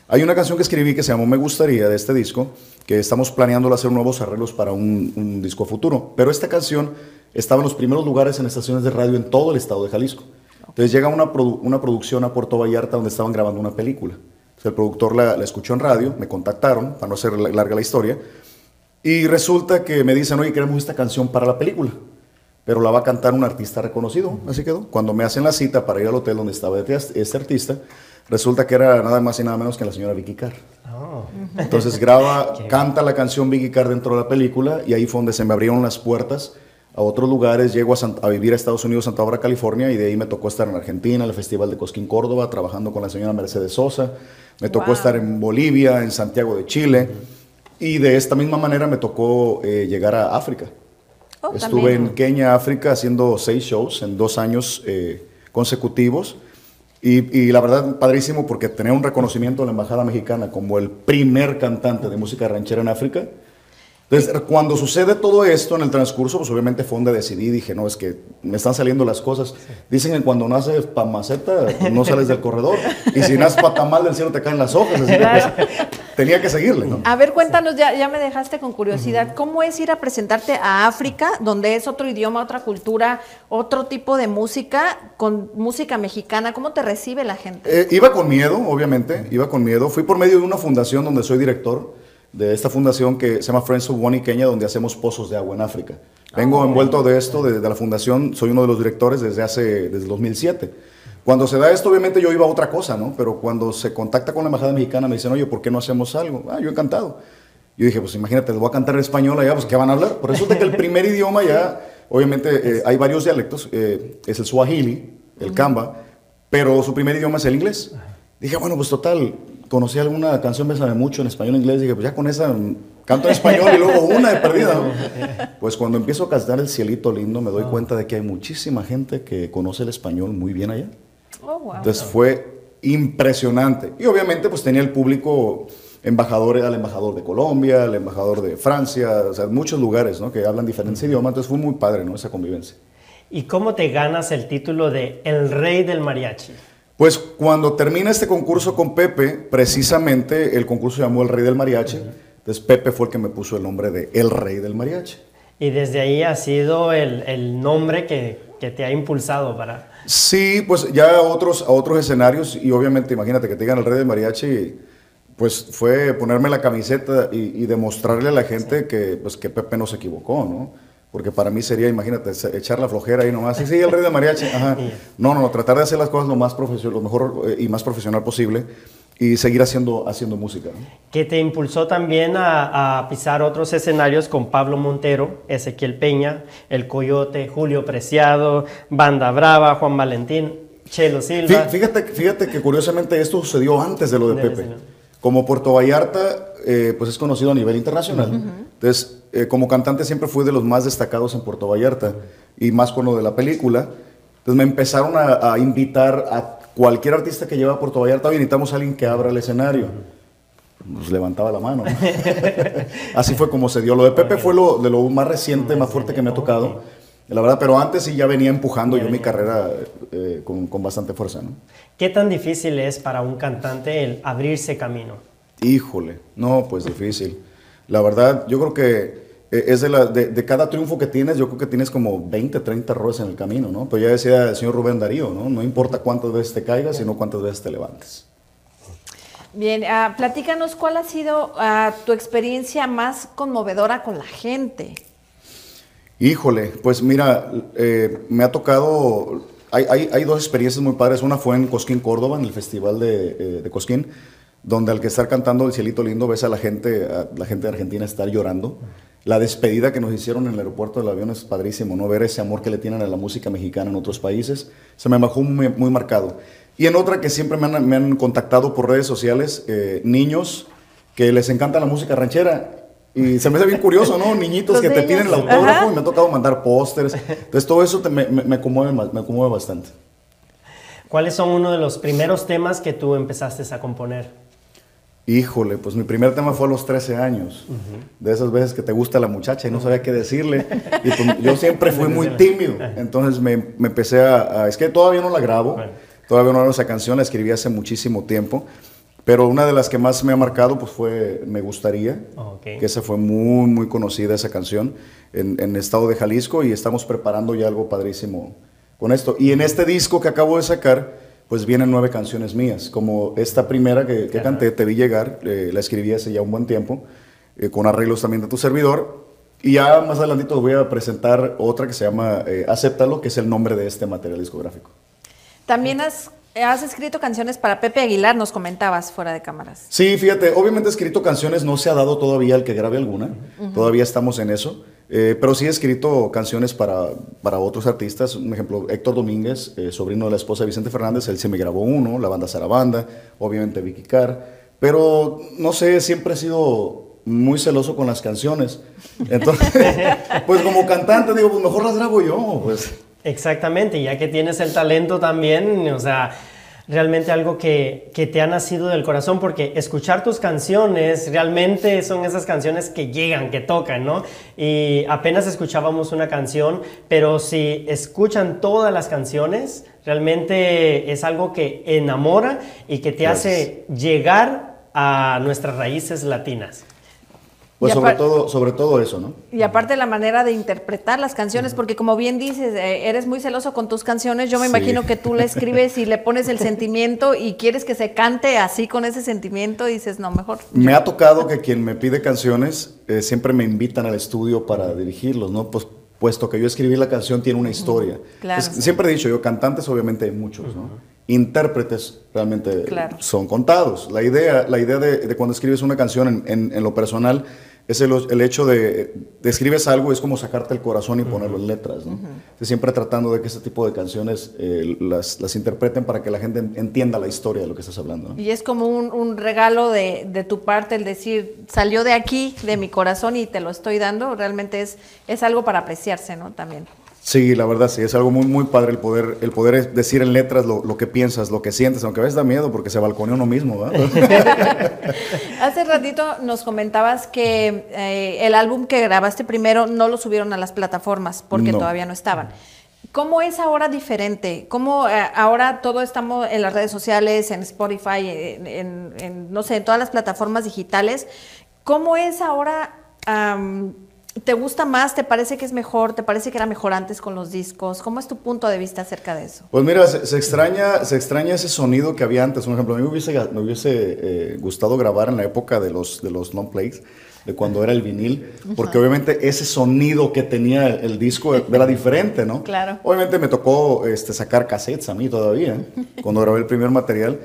Hay una canción que escribí que se llamó Me Gustaría de este disco, que estamos planeando hacer nuevos arreglos para un, un disco futuro. Pero esta canción estaba en los primeros lugares en estaciones de radio en todo el estado de Jalisco. Entonces llega una, produ- una producción a Puerto Vallarta donde estaban grabando una película. Entonces, el productor la, la escuchó en radio, me contactaron, para no hacer la- larga la historia, y resulta que me dicen, oye, queremos esta canción para la película, pero la va a cantar un artista reconocido, así quedó. Cuando me hacen la cita para ir al hotel donde estaba este este artista, resulta que era nada más y nada menos que la señora Vicky Carr. Oh. Entonces graba, canta la canción Vicky Carr dentro de la película y ahí fue donde se me abrieron las puertas a otros lugares. Llego a, vivir a Estados Unidos, Santa Bárbara, California y de ahí me tocó estar en Argentina, en el Festival de Cosquín Córdoba, trabajando con la señora Mercedes Sosa. Me tocó Wow. estar en Bolivia, en Santiago de Chile y de esta misma manera me tocó eh, llegar a África. Oh, Estuve también. en Kenia, África, haciendo seis shows en dos años eh, consecutivos. Y, y la verdad, padrísimo porque tenía un reconocimiento de la Embajada Mexicana como el primer cantante de música ranchera en África. Entonces, cuando sucede todo esto en el transcurso, pues obviamente fue donde decidí, dije, no, es que me están saliendo las cosas. Dicen que cuando naces pa' maceta, no sales del corredor. Y si naces pa' tamal del cielo, te caen las hojas. Así que, pues, tenía que seguirle, ¿no? A ver, cuéntanos, ya, ya me dejaste con curiosidad, ¿cómo es ir a presentarte a África, donde es otro idioma, otra cultura, otro tipo de música, con música mexicana? ¿Cómo te recibe la gente? Eh, iba con miedo, obviamente, iba con miedo. Fui por medio de una fundación donde soy director, de esta fundación que se llama Friends of One Kenya, donde hacemos pozos de agua en África. Vengo envuelto de esto, de, de la fundación, soy uno de los directores desde hace, desde el 2007. Cuando se da esto, obviamente yo iba a otra cosa, ¿no? Pero cuando se contacta con la Embajada Mexicana, me dicen, oye, ¿por qué no hacemos algo? Ah, yo encantado. Yo dije, pues imagínate, les voy a cantar en español allá, pues ¿qué van a hablar? Por resulta que el primer idioma ya, obviamente eh, hay varios dialectos, eh, es el Swahili, el Kamba, pero su primer idioma es el inglés. Dije, bueno, pues total, conocí alguna canción, me sabe mucho en español e inglés, dije, pues ya con esa mm, canto en español y luego una de perdida. ¿no? Pues cuando empiezo a cantar el cielito lindo, me doy cuenta de que hay muchísima gente que conoce el español muy bien allá. Oh, wow. Entonces fue impresionante. Y obviamente pues tenía el público embajador, al embajador de Colombia, al embajador de Francia, o sea, muchos lugares ¿no? que hablan diferentes idiomas, entonces fue muy padre ¿no? esa convivencia. ¿Y cómo te ganas el título de El Rey del Mariachi? Pues cuando termina este concurso con Pepe, precisamente el concurso se llamó El Rey del Mariachi, entonces Pepe fue el que me puso el nombre de El Rey del Mariachi. Y desde ahí ha sido el, el nombre que, que te ha impulsado para... Sí, pues ya a otros, a otros escenarios y obviamente imagínate que te digan el rey del mariachi, pues fue ponerme la camiseta y, y demostrarle a la gente que, pues, que Pepe no se equivocó, ¿no? Porque para mí sería, imagínate, echar la flojera ahí nomás. Sí, sí, el rey del mariachi. Ajá. No, no, no, tratar de hacer las cosas lo más profesional, lo mejor eh, y más profesional posible y seguir haciendo, haciendo música. ¿no? que te impulsó también a, a pisar otros escenarios con Pablo Montero, Ezequiel Peña, El Coyote, Julio Preciado, Banda Brava, Juan Valentín, Chelo Silva. Fí- Fíjate, fíjate que curiosamente esto sucedió antes de lo de Pepe. Como Puerto Vallarta, eh, pues es conocido a nivel internacional. Entonces, eh, como cantante siempre fui de los más destacados en Puerto Vallarta y más con lo de la película. Entonces me empezaron a, a invitar a cualquier artista que lleva a Puerto Vallarta, "Oye, necesitamos a alguien que abra el escenario. pues levantaba la mano. ¿no? Así fue como se dio. Lo de Pepe fue lo, de lo más reciente, más fuerte que me ha tocado. La verdad, pero antes sí ya venía empujando yo mi carrera eh, con, con bastante fuerza, ¿no? ¿Qué tan difícil es para un cantante el abrirse camino? Híjole, no, pues difícil. La verdad, yo creo que es de, la, de, de cada triunfo que tienes, yo creo que tienes como 20, 30 errores en el camino, ¿no? Pero ya decía el señor Rubén Darío, ¿no? No importa cuántas veces te caigas, sino cuántas veces te levantes. Bien, ah, platícanos cuál ha sido ah, tu experiencia más conmovedora con la gente. Híjole, pues mira, eh, me ha tocado, hay, hay, hay dos experiencias muy padres. Una fue en Cosquín, Córdoba, en el festival de, eh, de Cosquín, donde al que estar cantando El Cielito Lindo ves a la gente, a la gente de Argentina estar llorando. La despedida que nos hicieron en el aeropuerto del avión es padrísimo, ¿no? Ver ese amor que le tienen a la música mexicana en otros países. Se me bajó muy, muy marcado. Y en otra que siempre me han, me han contactado por redes sociales, eh, niños que les encanta la música ranchera. Y se me hace bien curioso, ¿no? Niñitos Los que te niños. piden el autógrafo Ajá. y me ha tocado mandar pósters. Entonces todo eso te- me, me, conmueve, me conmueve bastante. ¿Cuáles son uno de los primeros temas que tú empezaste a componer? Híjole, pues mi primer tema fue a los 13 años. De esas veces que te gusta la muchacha y no sabía qué decirle. Y pues, yo siempre fui muy tímido. Entonces me, me empecé a, a- Es que todavía no la grabo. Bueno. Todavía no hago esa canción. La escribí hace muchísimo tiempo. Pero una de las que más me ha marcado pues fue Me Gustaría. Que esa fue muy, muy conocida esa canción en, en el estado de Jalisco. Y estamos preparando ya algo padrísimo con esto. Y en este disco que acabo de sacar pues vienen nueve canciones mías, como esta primera que, que canté, Te vi llegar, eh, la escribí hace ya un buen tiempo, eh, con arreglos también de tu servidor, y ya más adelantito voy a presentar otra que se llama eh, Acéptalo, que es el nombre de este material discográfico. También has, has escrito canciones para Pepe Aguilar, nos comentabas fuera de cámaras. Sí, fíjate, obviamente he escrito canciones, no se ha dado todavía el que grabe alguna, todavía estamos en eso, eh, pero sí he escrito canciones para, para otros artistas, un ejemplo, Héctor Domínguez, eh, sobrino de la esposa de Vicente Fernández, él se me grabó uno, la banda Sarabanda, obviamente Vicky Carr, pero no sé, siempre he sido muy celoso con las canciones, entonces, pues como cantante digo, pues mejor las grabo yo, pues. Exactamente, ya que tienes el talento también, o sea, realmente algo que, que te ha nacido del corazón, porque escuchar tus canciones realmente son esas canciones que llegan, que tocan, ¿no? Y apenas escuchábamos una canción, pero si escuchan todas las canciones, realmente es algo que enamora y que te hace llegar a nuestras raíces latinas. Pues sobre todo, sobre todo eso, ¿no? Y aparte la manera de interpretar las canciones, porque como bien dices, eh, eres muy celoso con tus canciones, yo me Sí. imagino que tú le escribes y le pones el sentimiento y quieres que se cante así con ese sentimiento y dices, no, mejor. Me ha tocado que quien me pide canciones eh, siempre me invitan al estudio para dirigirlos, ¿no? Pues puesto que yo escribí la canción tiene una historia. Claro. Entonces, siempre he dicho yo, cantantes obviamente hay muchos, ¿no? Intérpretes realmente Claro. son contados. La idea, la idea de, de cuando escribes una canción en, en- en lo personal es el, el hecho de, de escribes algo, es como sacarte el corazón y ponerlo en letras, ¿no? Entonces, siempre tratando de que este tipo de canciones eh, las, las interpreten para que la gente entienda la historia de lo que estás hablando, ¿no? Y es como un, un regalo de, de tu parte el decir, salió de aquí, de mi corazón y te lo estoy dando, realmente es, es algo para apreciarse, ¿no? También. Sí, la verdad sí, es algo muy, muy padre el poder, el poder decir en letras lo, lo que piensas, lo que sientes, aunque a veces da miedo porque se balconea uno mismo, ¿verdad? Hace ratito nos comentabas que eh, el álbum que grabaste primero no lo subieron a las plataformas porque No. todavía no estaban. ¿Cómo es ahora diferente? ¿Cómo eh, ahora todo estamos en las redes sociales, en Spotify, en, en- en, no sé, en todas las plataformas digitales? ¿Cómo es ahora? am, ¿Te gusta más? ¿Te parece que es mejor? ¿Te parece que era mejor antes con los discos? ¿Cómo es tu punto de vista acerca de eso? Pues mira, se, se extraña, se extraña ese sonido que había antes. Por ejemplo, a mí me hubiese, me hubiese eh, gustado grabar en la época de los, de los long plays, de cuando era el vinil, porque obviamente ese sonido que tenía el, el disco era diferente, ¿no? Claro. Obviamente me tocó este, sacar cassettes a mí todavía, cuando grabé el primer material.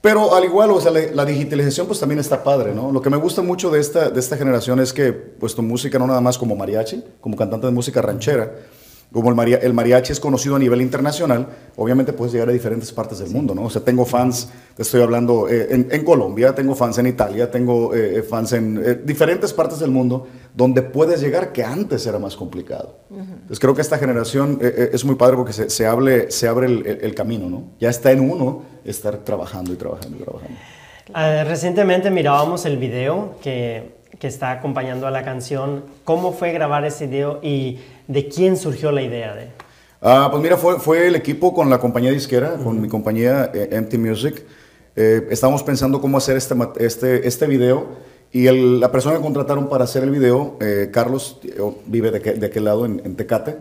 Pero al igual, o sea, la, digitalización pues también está padre, ¿no? Lo que me gusta mucho de esta, de esta generación es que pues tu música no nada más como mariachi, como cantante de música ranchera, como el, maria- el mariachi es conocido a nivel internacional, obviamente puedes llegar a diferentes partes del mundo, ¿no? O sea, tengo fans, te estoy hablando, eh, en, en Colombia, tengo fans en Italia, tengo eh, fans en eh, diferentes partes del mundo donde puedes llegar que antes era más complicado. Entonces creo que esta generación eh, eh, es muy padre porque se, se, hable, se abre el, el- el camino, ¿no? Ya está en uno estar trabajando y trabajando y trabajando. Ah, recientemente mirábamos el video que, que está acompañando a la canción. ¿Cómo fue grabar ese video y de quién surgió la idea de? Ah, pues mira, fue, fue el equipo con la compañía disquera, con mi compañía eh, Empty Music. Eh, estábamos pensando cómo hacer este, este, este video y el- la persona que contrataron para hacer el video, eh, Carlos, eh, vive de, que- de aquel lado, en, en Tecate.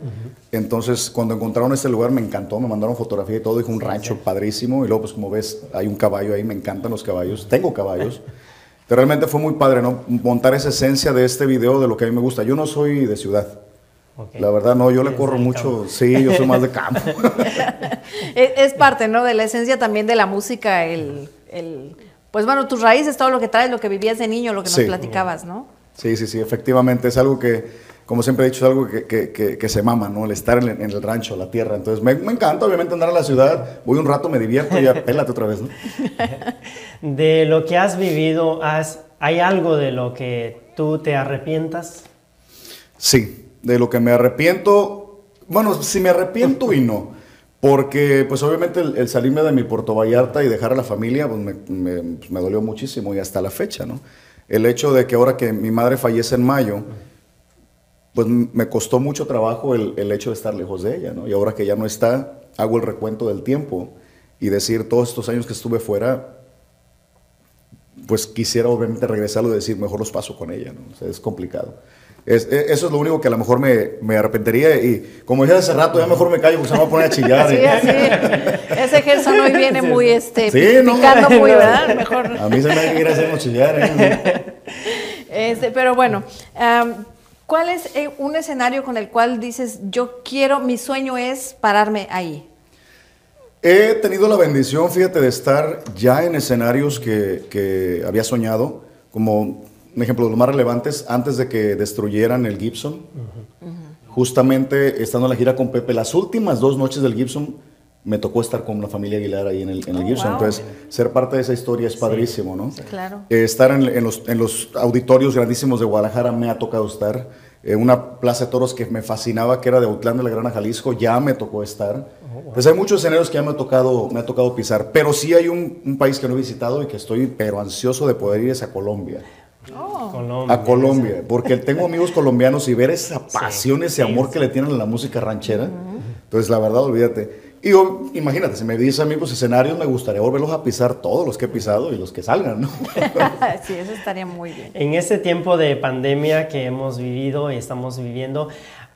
Entonces, cuando encontraron este lugar, me encantó, me mandaron fotografía y todo, dijo un rancho padrísimo. Y luego, pues como ves, hay un caballo ahí, me encantan los caballos, tengo caballos. Pero realmente fue muy padre, ¿no? Montar esa esencia de este video, de lo que a mí me gusta. Yo no soy de ciudad. La verdad, no, yo le corro mucho. campo. Sí, yo soy más de campo. Es, es parte, ¿no? De la esencia también de la música, el, el- pues bueno, tus raíces, todo lo que traes, lo que vivías de niño, lo que nos Sí. platicabas, ¿no? Sí, sí, sí, efectivamente. Es algo que, como siempre he dicho, es algo que, que- que- que se mama, ¿no? El estar en, el- en el rancho, la tierra. Entonces, me, me encanta, obviamente, andar a la ciudad. Voy un rato, me divierto y ya pélate otra vez, ¿no? De lo que has vivido, has, ¿hay algo de lo que tú te arrepientas? Sí, de lo que me arrepiento, bueno, si me arrepiento y no, porque pues obviamente el, salirme de mi Puerto Vallarta y dejar a la familia, pues me, pues, me dolió muchísimo y hasta la fecha, ¿no? El hecho de que ahora que mi madre fallece en mayo, pues me costó mucho trabajo el, el hecho de estar lejos de ella, ¿no? Y ahora que ya no está, hago el recuento del tiempo y decir todos estos años que estuve fuera, pues quisiera obviamente regresarlo y decir, mejor los paso con ella, ¿no? O sea, es complicado. Es- e- eso es lo único que a lo mejor me, me arrepentiría y como dije hace rato, ya mejor me callo porque se me va a poner a chillar. Sí, ¿eh? así. Ese Gerson hoy viene muy, este, Sí, no, picando no. muy, ¿verdad? Mejor. A mí se me va a ir a hacernos chillar. ¿eh? Este, pero bueno, ¿cuál es eh, un escenario con el cual dices, yo quiero, mi sueño es pararme ahí? He tenido la bendición, fíjate, de estar ya en escenarios que, que había soñado, como un ejemplo de los más relevantes, antes de que destruyeran el Gibson. Justamente estando en la gira con Pepe, las últimas dos noches del Gibson me tocó estar con la familia Aguilar ahí en el, en el Oh, Gibson. wow. Entonces, ser parte de esa historia es padrísimo, ¿no? Claro. Eh, estar en, en los, en los auditorios grandísimos de Guadalajara me ha tocado estar. Eh, una plaza de toros que me fascinaba, que era de Autlán de la Grana, Jalisco, ya me tocó estar. Entonces hay muchos escenarios que ya me ha tocado, me ha tocado pisar. Pero sí hay un, un país que no he visitado y que estoy pero ansioso de poder ir es a Colombia. Colombia. A Colombia, porque tengo amigos colombianos y ver esa pasión, ese amor que le tienen a la música ranchera. Entonces, la verdad, olvídate. Y yo, imagínate, si me dices amigos escenarios, me gustaría volverlos a pisar todos los que he pisado y los que salgan, ¿no? sí, eso estaría muy bien. En este tiempo de pandemia que hemos vivido y estamos viviendo,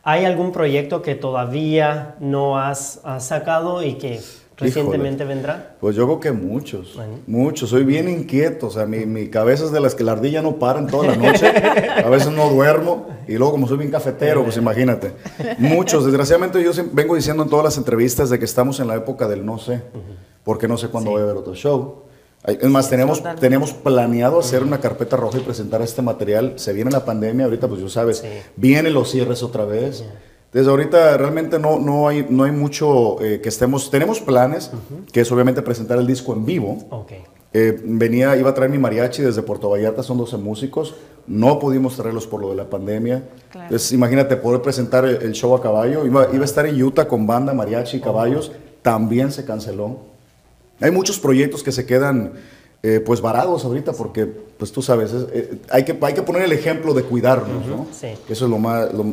¿hay algún proyecto que todavía no has, has sacado y que recientemente vendrá? Pues yo creo que muchos, Bueno. muchos. Soy bien inquieto, o sea, mi, mi cabeza es de las que la ardilla no para en toda la noche. A veces no duermo y luego como soy bien cafetero, pues imagínate. Muchos, desgraciadamente yo vengo diciendo en todas las entrevistas de que estamos en la época del no sé, porque no sé cuándo voy a ver otro show. Es más, teníamos, Totalmente. teníamos planeado hacer una carpeta roja y presentar este material. Se viene la pandemia, ahorita pues yo sabes, Sí. vienen los cierres otra vez. Desde ahorita realmente no, no, hay, no hay mucho eh, que estemos... Tenemos planes, que es obviamente presentar el disco en vivo. Ok. Eh, venía, iba a traer mi mariachi desde Puerto Vallarta, son 12 músicos. No pudimos traerlos por lo de la pandemia. Claro. Entonces, imagínate poder presentar el, el show a caballo. Iba, iba a estar en Utah con banda, mariachi y caballos. También se canceló. Hay muchos proyectos que se quedan eh, pues varados ahorita porque, pues tú sabes, es- eh, hay, que, hay que poner el ejemplo de cuidarnos, ¿no? sí. Eso es lo, más, lo,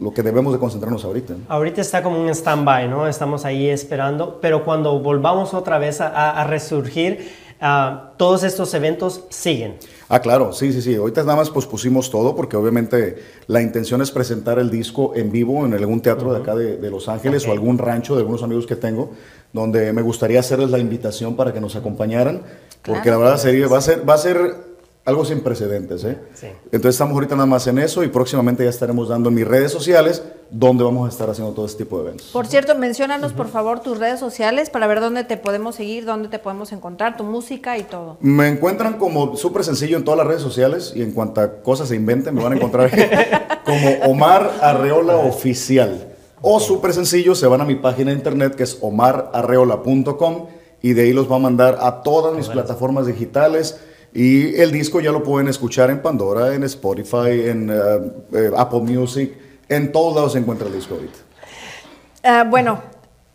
lo que debemos de concentrarnos ahorita. ¿no? Ahorita está como un stand-by, ¿no? Estamos ahí esperando, pero cuando volvamos otra vez a, a- resurgir, ah, todos estos eventos siguen. Ah, claro, sí, sí, sí. Ahorita nada más pospusimos todo porque obviamente la intención es presentar el disco en vivo en algún teatro de acá de, de Los Ángeles Ok. o algún rancho de algunos amigos que tengo, donde me gustaría hacerles la invitación para que nos acompañaran, porque la verdad sería, va, a ser, va a ser algo sin precedentes. ¿eh? Sí. Entonces estamos ahorita nada más en eso y próximamente ya estaremos dando en mis redes sociales donde vamos a estar haciendo todo este tipo de eventos. Por cierto, menciónanos por favor tus redes sociales para ver dónde te podemos seguir, dónde te podemos encontrar, tu música y todo. Me encuentran como súper sencillo en todas las redes sociales y en cuanto a cosas se inventen me van a encontrar como Omar Arreola Oficial. O súper sencillo, se van a mi página de internet que es omararreola.com y de ahí los va a mandar a todas mis plataformas digitales. Y el disco ya lo pueden escuchar en Pandora, en Spotify, en eh, eh, Apple Music. En todos lados se encuentra el disco ahorita. Ah, bueno,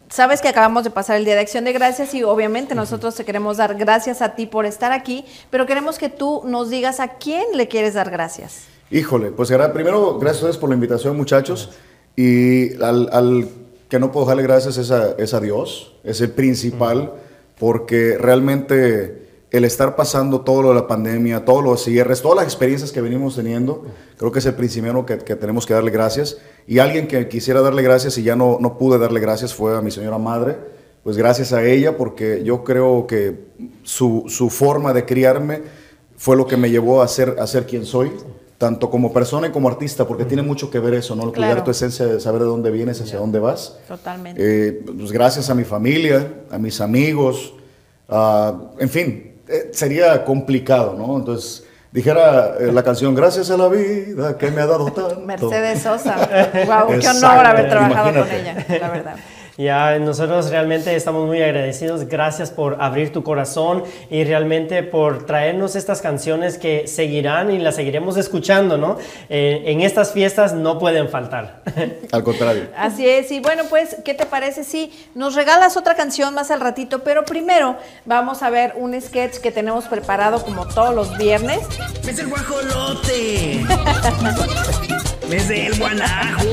sabes que acabamos de pasar el Día de Acción de Gracias y obviamente nosotros te queremos dar gracias a ti por estar aquí, pero queremos que tú nos digas a quién le quieres dar gracias. Híjole, pues primero, gracias a ustedes por la invitación, muchachos. Y al, al que no puedo darle gracias es a, es a Dios, es el principal, porque realmente el estar pasando todo lo de la pandemia, todos los cierres, todas las experiencias que venimos teniendo, creo que es el principal que, que tenemos que darle gracias. Y alguien que quisiera darle gracias y ya no, no pude darle gracias fue a mi señora madre. Pues gracias a ella, porque yo creo que su, su forma de criarme fue lo que me llevó a ser, a ser quien soy, tanto como persona y como artista, porque tiene mucho que ver eso, ¿no? Cuidar Claro. tu esencia, de saber de dónde vienes, hacia dónde vas. Totalmente. Eh, pues gracias a mi familia, a mis amigos, a- en fin, eh, sería complicado, ¿no? Entonces, dijera eh, la canción, gracias a la vida que me ha dado tanto. Mercedes Sosa. Wow, qué honor haber trabajado con ella, la verdad. Ya nosotros realmente estamos muy agradecidos. Gracias por abrir tu corazón y realmente por traernos estas canciones que seguirán y las seguiremos escuchando, ¿no? Eh, en estas fiestas no pueden faltar. Al contrario. Así es, y bueno, pues, ¿qué te parece si nos regalas otra canción más al ratito? Pero primero vamos a ver un sketch que tenemos preparado como todos los viernes. Es el guajolote. Es el guanajo.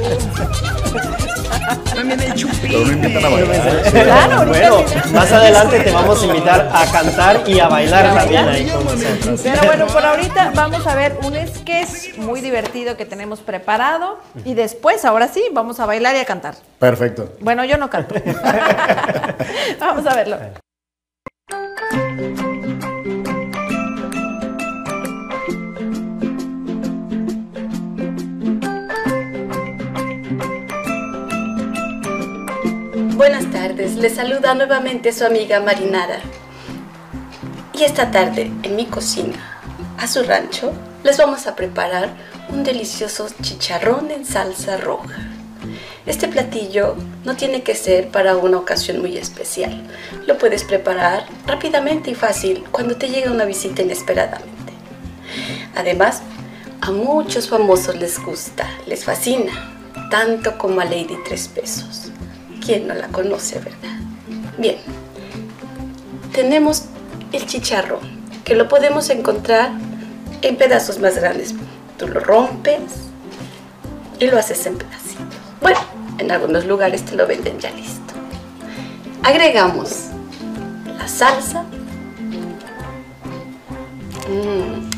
También el chupín. Pero no invitan a bailar. Claro, bueno, más adelante te vamos a invitar a cantar y a bailar también ahí con nosotros. Pero bueno, por ahorita vamos a ver un sketch muy divertido que tenemos preparado y después, ahora sí, vamos a bailar y a cantar. Perfecto. Bueno, yo no canto. vamos a verlo. Buenas tardes, les saluda nuevamente su amiga Marinara. Y esta tarde, en mi cocina, a su rancho, les vamos a preparar un delicioso chicharrón en salsa roja. Este platillo no tiene que ser para una ocasión muy especial. Lo puedes preparar rápidamente y fácil cuando te llega una visita inesperadamente. Además, a muchos famosos les gusta, les fascina, tanto como a Lady Tres Pesos. ¿Quién no la conoce, verdad? Bien, tenemos el chicharrón, que lo podemos encontrar en pedazos más grandes. Tú lo rompes y lo haces en pedacitos. Bueno, en algunos lugares te lo venden ya listo. Agregamos la salsa. Mm.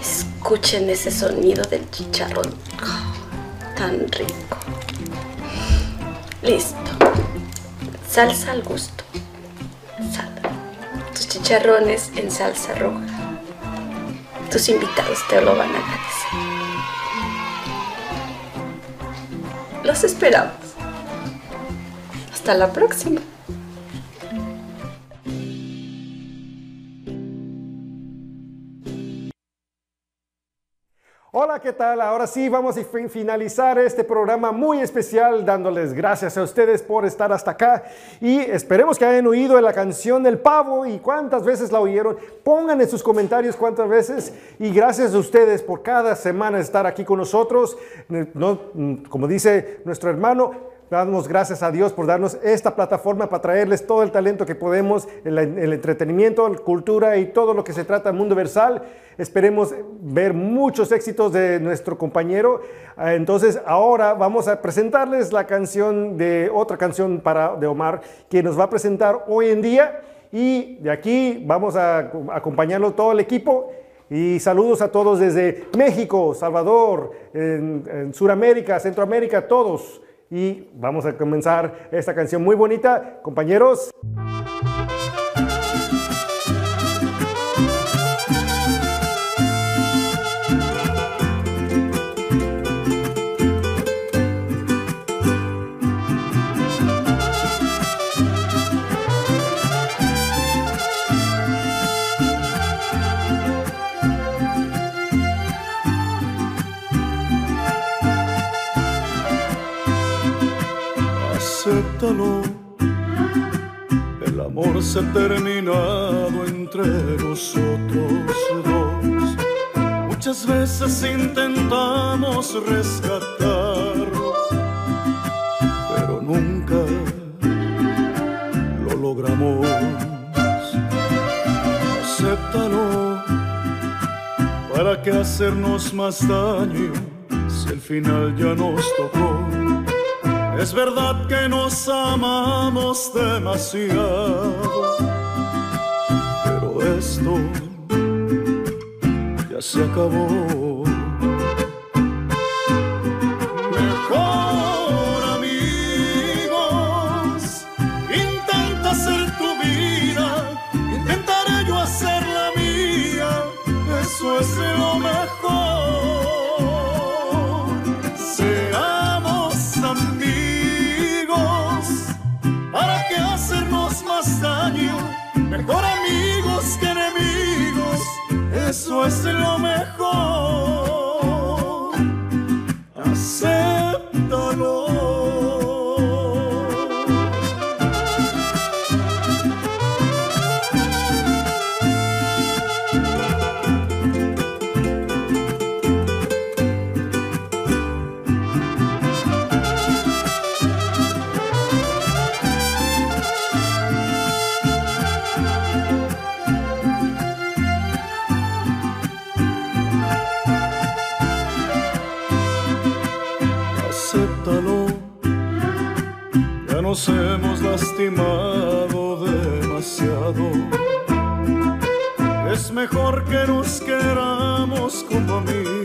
Escuchen ese sonido del chicharrón. Tan rico. Listo. Salsa al gusto. Sal. Tus chicharrones en salsa roja. Tus invitados te lo van a agradecer. Los esperamos. Hasta la próxima. Hola, ¿qué tal? Ahora sí, vamos a fi- finalizar este programa muy especial dándoles gracias a ustedes por estar hasta acá y esperemos que hayan oído la canción del pavo y cuántas veces la oyeron. Pongan en sus comentarios cuántas veces y gracias a ustedes por cada semana estar aquí con nosotros. No, como dice nuestro hermano, Damos gracias a Dios por darnos esta plataforma para traerles todo el talento que podemos, el, el entretenimiento, la cultura y todo lo que se trata del mundo versal. Esperemos ver muchos éxitos de nuestro compañero. Ah, Entonces ahora vamos a presentarles la canción de otra canción para, de Omar que nos va a presentar hoy en día. Y de aquí vamos a acompañarlo todo el equipo. Y saludos a todos desde México, Salvador, en, en Sudamérica, Centroamérica, todos. Y vamos a comenzar esta canción muy bonita, compañeros. Por se ha terminado entre nosotros dos. Muchas veces intentamos rescatarlo, pero nunca lo logramos. Acéptalo, ¿para qué hacernos más daño si el final ya nos tocó? Es verdad que nos amamos demasiado, pero esto ya se acabó. Mejor amigos que enemigos, eso es lo mejor. lastimado demasiado. Es mejor que nos queramos como amigos